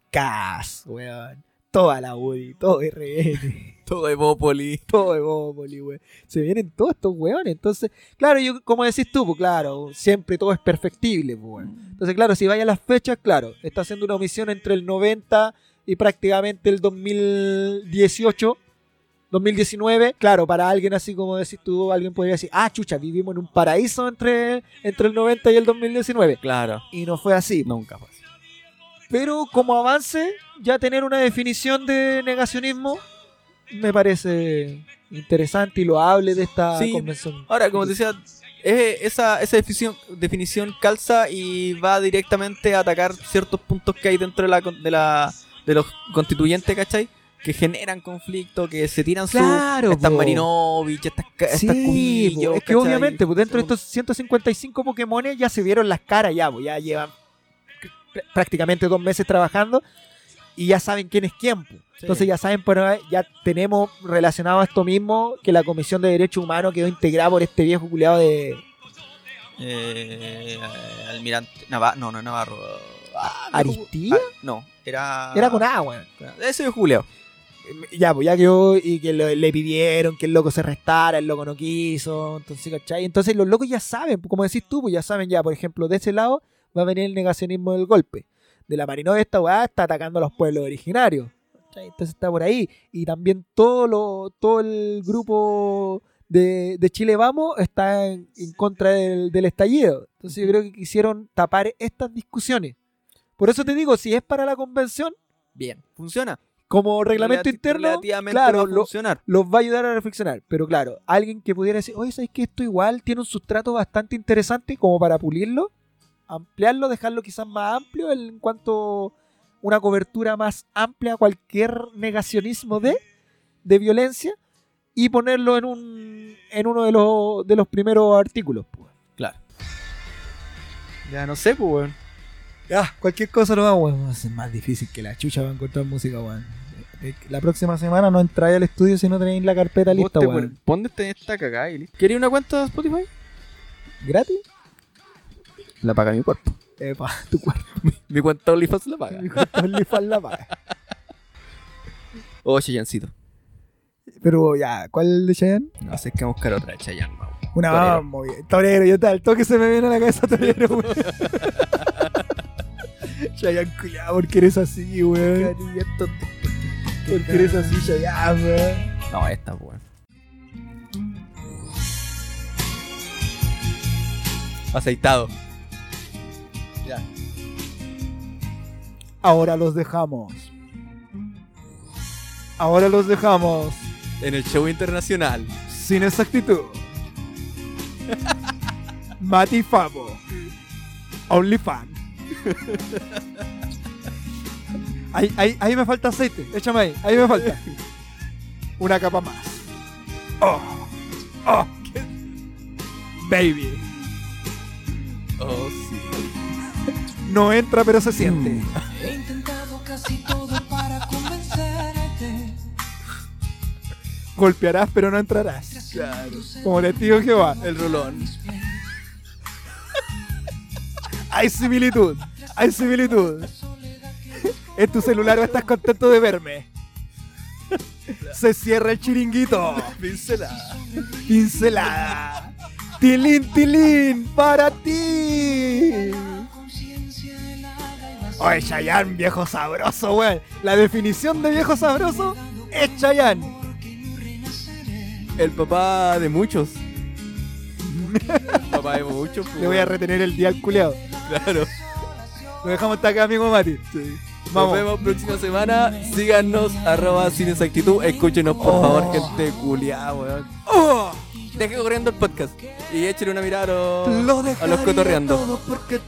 Cass, weón, toda la Woody, todo RN. <laughs> Todo Evópoli. todo Evópoli, weón. Se vienen todos estos weones. Entonces, claro, yo, como decís tú, pues claro, siempre todo es perfectible, weón. Entonces, claro, si vaya a las fechas, claro, está haciendo una omisión entre el 90 y prácticamente el 2018. 2019, claro, para alguien así como decís tú, alguien podría decir, ah, chucha, vivimos en un paraíso entre, entre el 90 y el 2019. Claro. Y no fue así. Nunca fue así. Pero como avance, ya tener una definición de negacionismo me parece interesante y loable de esta Sí. convención. Ahora, como te decía, esa, esa definición, definición calza y va directamente a atacar ciertos puntos que hay dentro de la, de la de los constituyentes, ¿cachai? Que generan conflicto, que se tiran Claro, su... Estas. Marinovich, estas, ca- estas Sí, cubillos, es que ¿cachai? obviamente, pues dentro de estos 155 Pokémones ya se vieron las caras, ya, pues, ya llevan pr- prácticamente dos meses trabajando y ya saben quién es quién. pues. Sí. Entonces ya saben, pero ya tenemos relacionado a esto mismo que la Comisión de Derechos Humanos quedó integrada por este viejo culiado de, Eh, almirante. Navarro. No, no, Navarro. Ah, ¿Aristía? ah, no, era. Era con agua. Ese es Julio. Ya, pues ya quedó y que lo- le pidieron que el loco se restara, el loco no quiso, entonces, ¿cachai? Entonces los locos ya saben, pues, como decís tú, pues ya saben ya, por ejemplo, de ese lado va a venir el negacionismo del golpe. De la Marinoa esta weá está atacando a los pueblos originarios. ¿cachai? Entonces está por ahí. Y también todo lo, todo el grupo de, de Chile Vamos está en, en contra del, del estallido. Entonces yo creo que quisieron tapar estas discusiones. Por eso te digo, si es para la convención, Bien, funciona. Como reglamento Relati- interno, claro, va a lo- funcionar. los va a ayudar a reflexionar. Pero claro, alguien que pudiera decir, oye, ¿sabes que esto igual tiene un sustrato bastante interesante como para pulirlo, ampliarlo, dejarlo quizás más amplio en cuanto una cobertura más amplia a cualquier negacionismo de, de violencia y ponerlo en un en uno de los, de los primeros artículos. pues. Claro. Ya no sé, pues, weón. Ya, cualquier cosa lo vamos, weón. Es más difícil que la chucha va a encontrar música, weón. Eh, La próxima semana no entráis al estudio si no tenéis la carpeta lista, te weón. pon- Ponte esta cagada y listo. ¿Quería una cuenta de Spotify? ¿Gratis? La paga mi cuerpo. Epa, <laughs> tu cuerpo. Mi cuenta OnlyFans la paga. Mi cuerpo OnlyFans la paga. Oh, Cheyancito. Pero ya, ¿cuál de Chayanne? No sé, que vamos a buscar otra de Chayanne, weón. Una Torero. bien. Torero, yo tal, toque se me viene a la cabeza Torero, weón. <laughs> Chayanne, cuidado, porque eres así, weón. Porque eres así, Chayanne, weón. No, esta, weón. Aceitado. Ya. Ahora los dejamos. Ahora los dejamos. En el show internacional. Sin exactitud. <laughs> Mati Fabo. OnlyFan. <laughs> Ahí, ahí, ahí me falta aceite. Échame ahí. Ahí me falta. <laughs> Una capa más. Oh. Oh. Baby. Oh, sí. No entra, pero se siente. He intentado casi todo para convencerte. Golpearás, pero no entrarás. Claro. Como testigo de Jehová. El rolón. <laughs> Hay similitud. Hay similitud. ¿Es tu celular o estás contento de verme? <laughs> Se cierra el chiringuito. Pincelada. Pincelada. Tilín, tilín, para ti. Oye, Chayanne, viejo sabroso, weón. La definición de viejo sabroso es Chayanne. El papá de muchos. papá de muchos, pues, Le voy a retener el día al culeado. Claro. Lo dejamos hasta acá, amigo Mati. Vamos. Nos vemos próxima semana. Síganos, arroba sin exactitud. Escúchenos, por oh. favor, gente culiada, weón. Oh. Deje corriendo el podcast y échale una mirada a los, a los cotorreando.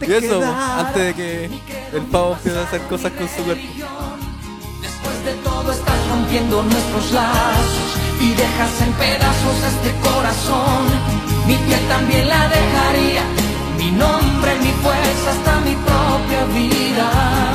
y eso, antes de que el pavo empiece a hacer cosas con su cuerpo. Después de todo, estás rompiendo nuestros lazos y dejas en pedazos este corazón. Mi piel también la dejaría, mi nombre, mi fuerza, hasta mi propia vida.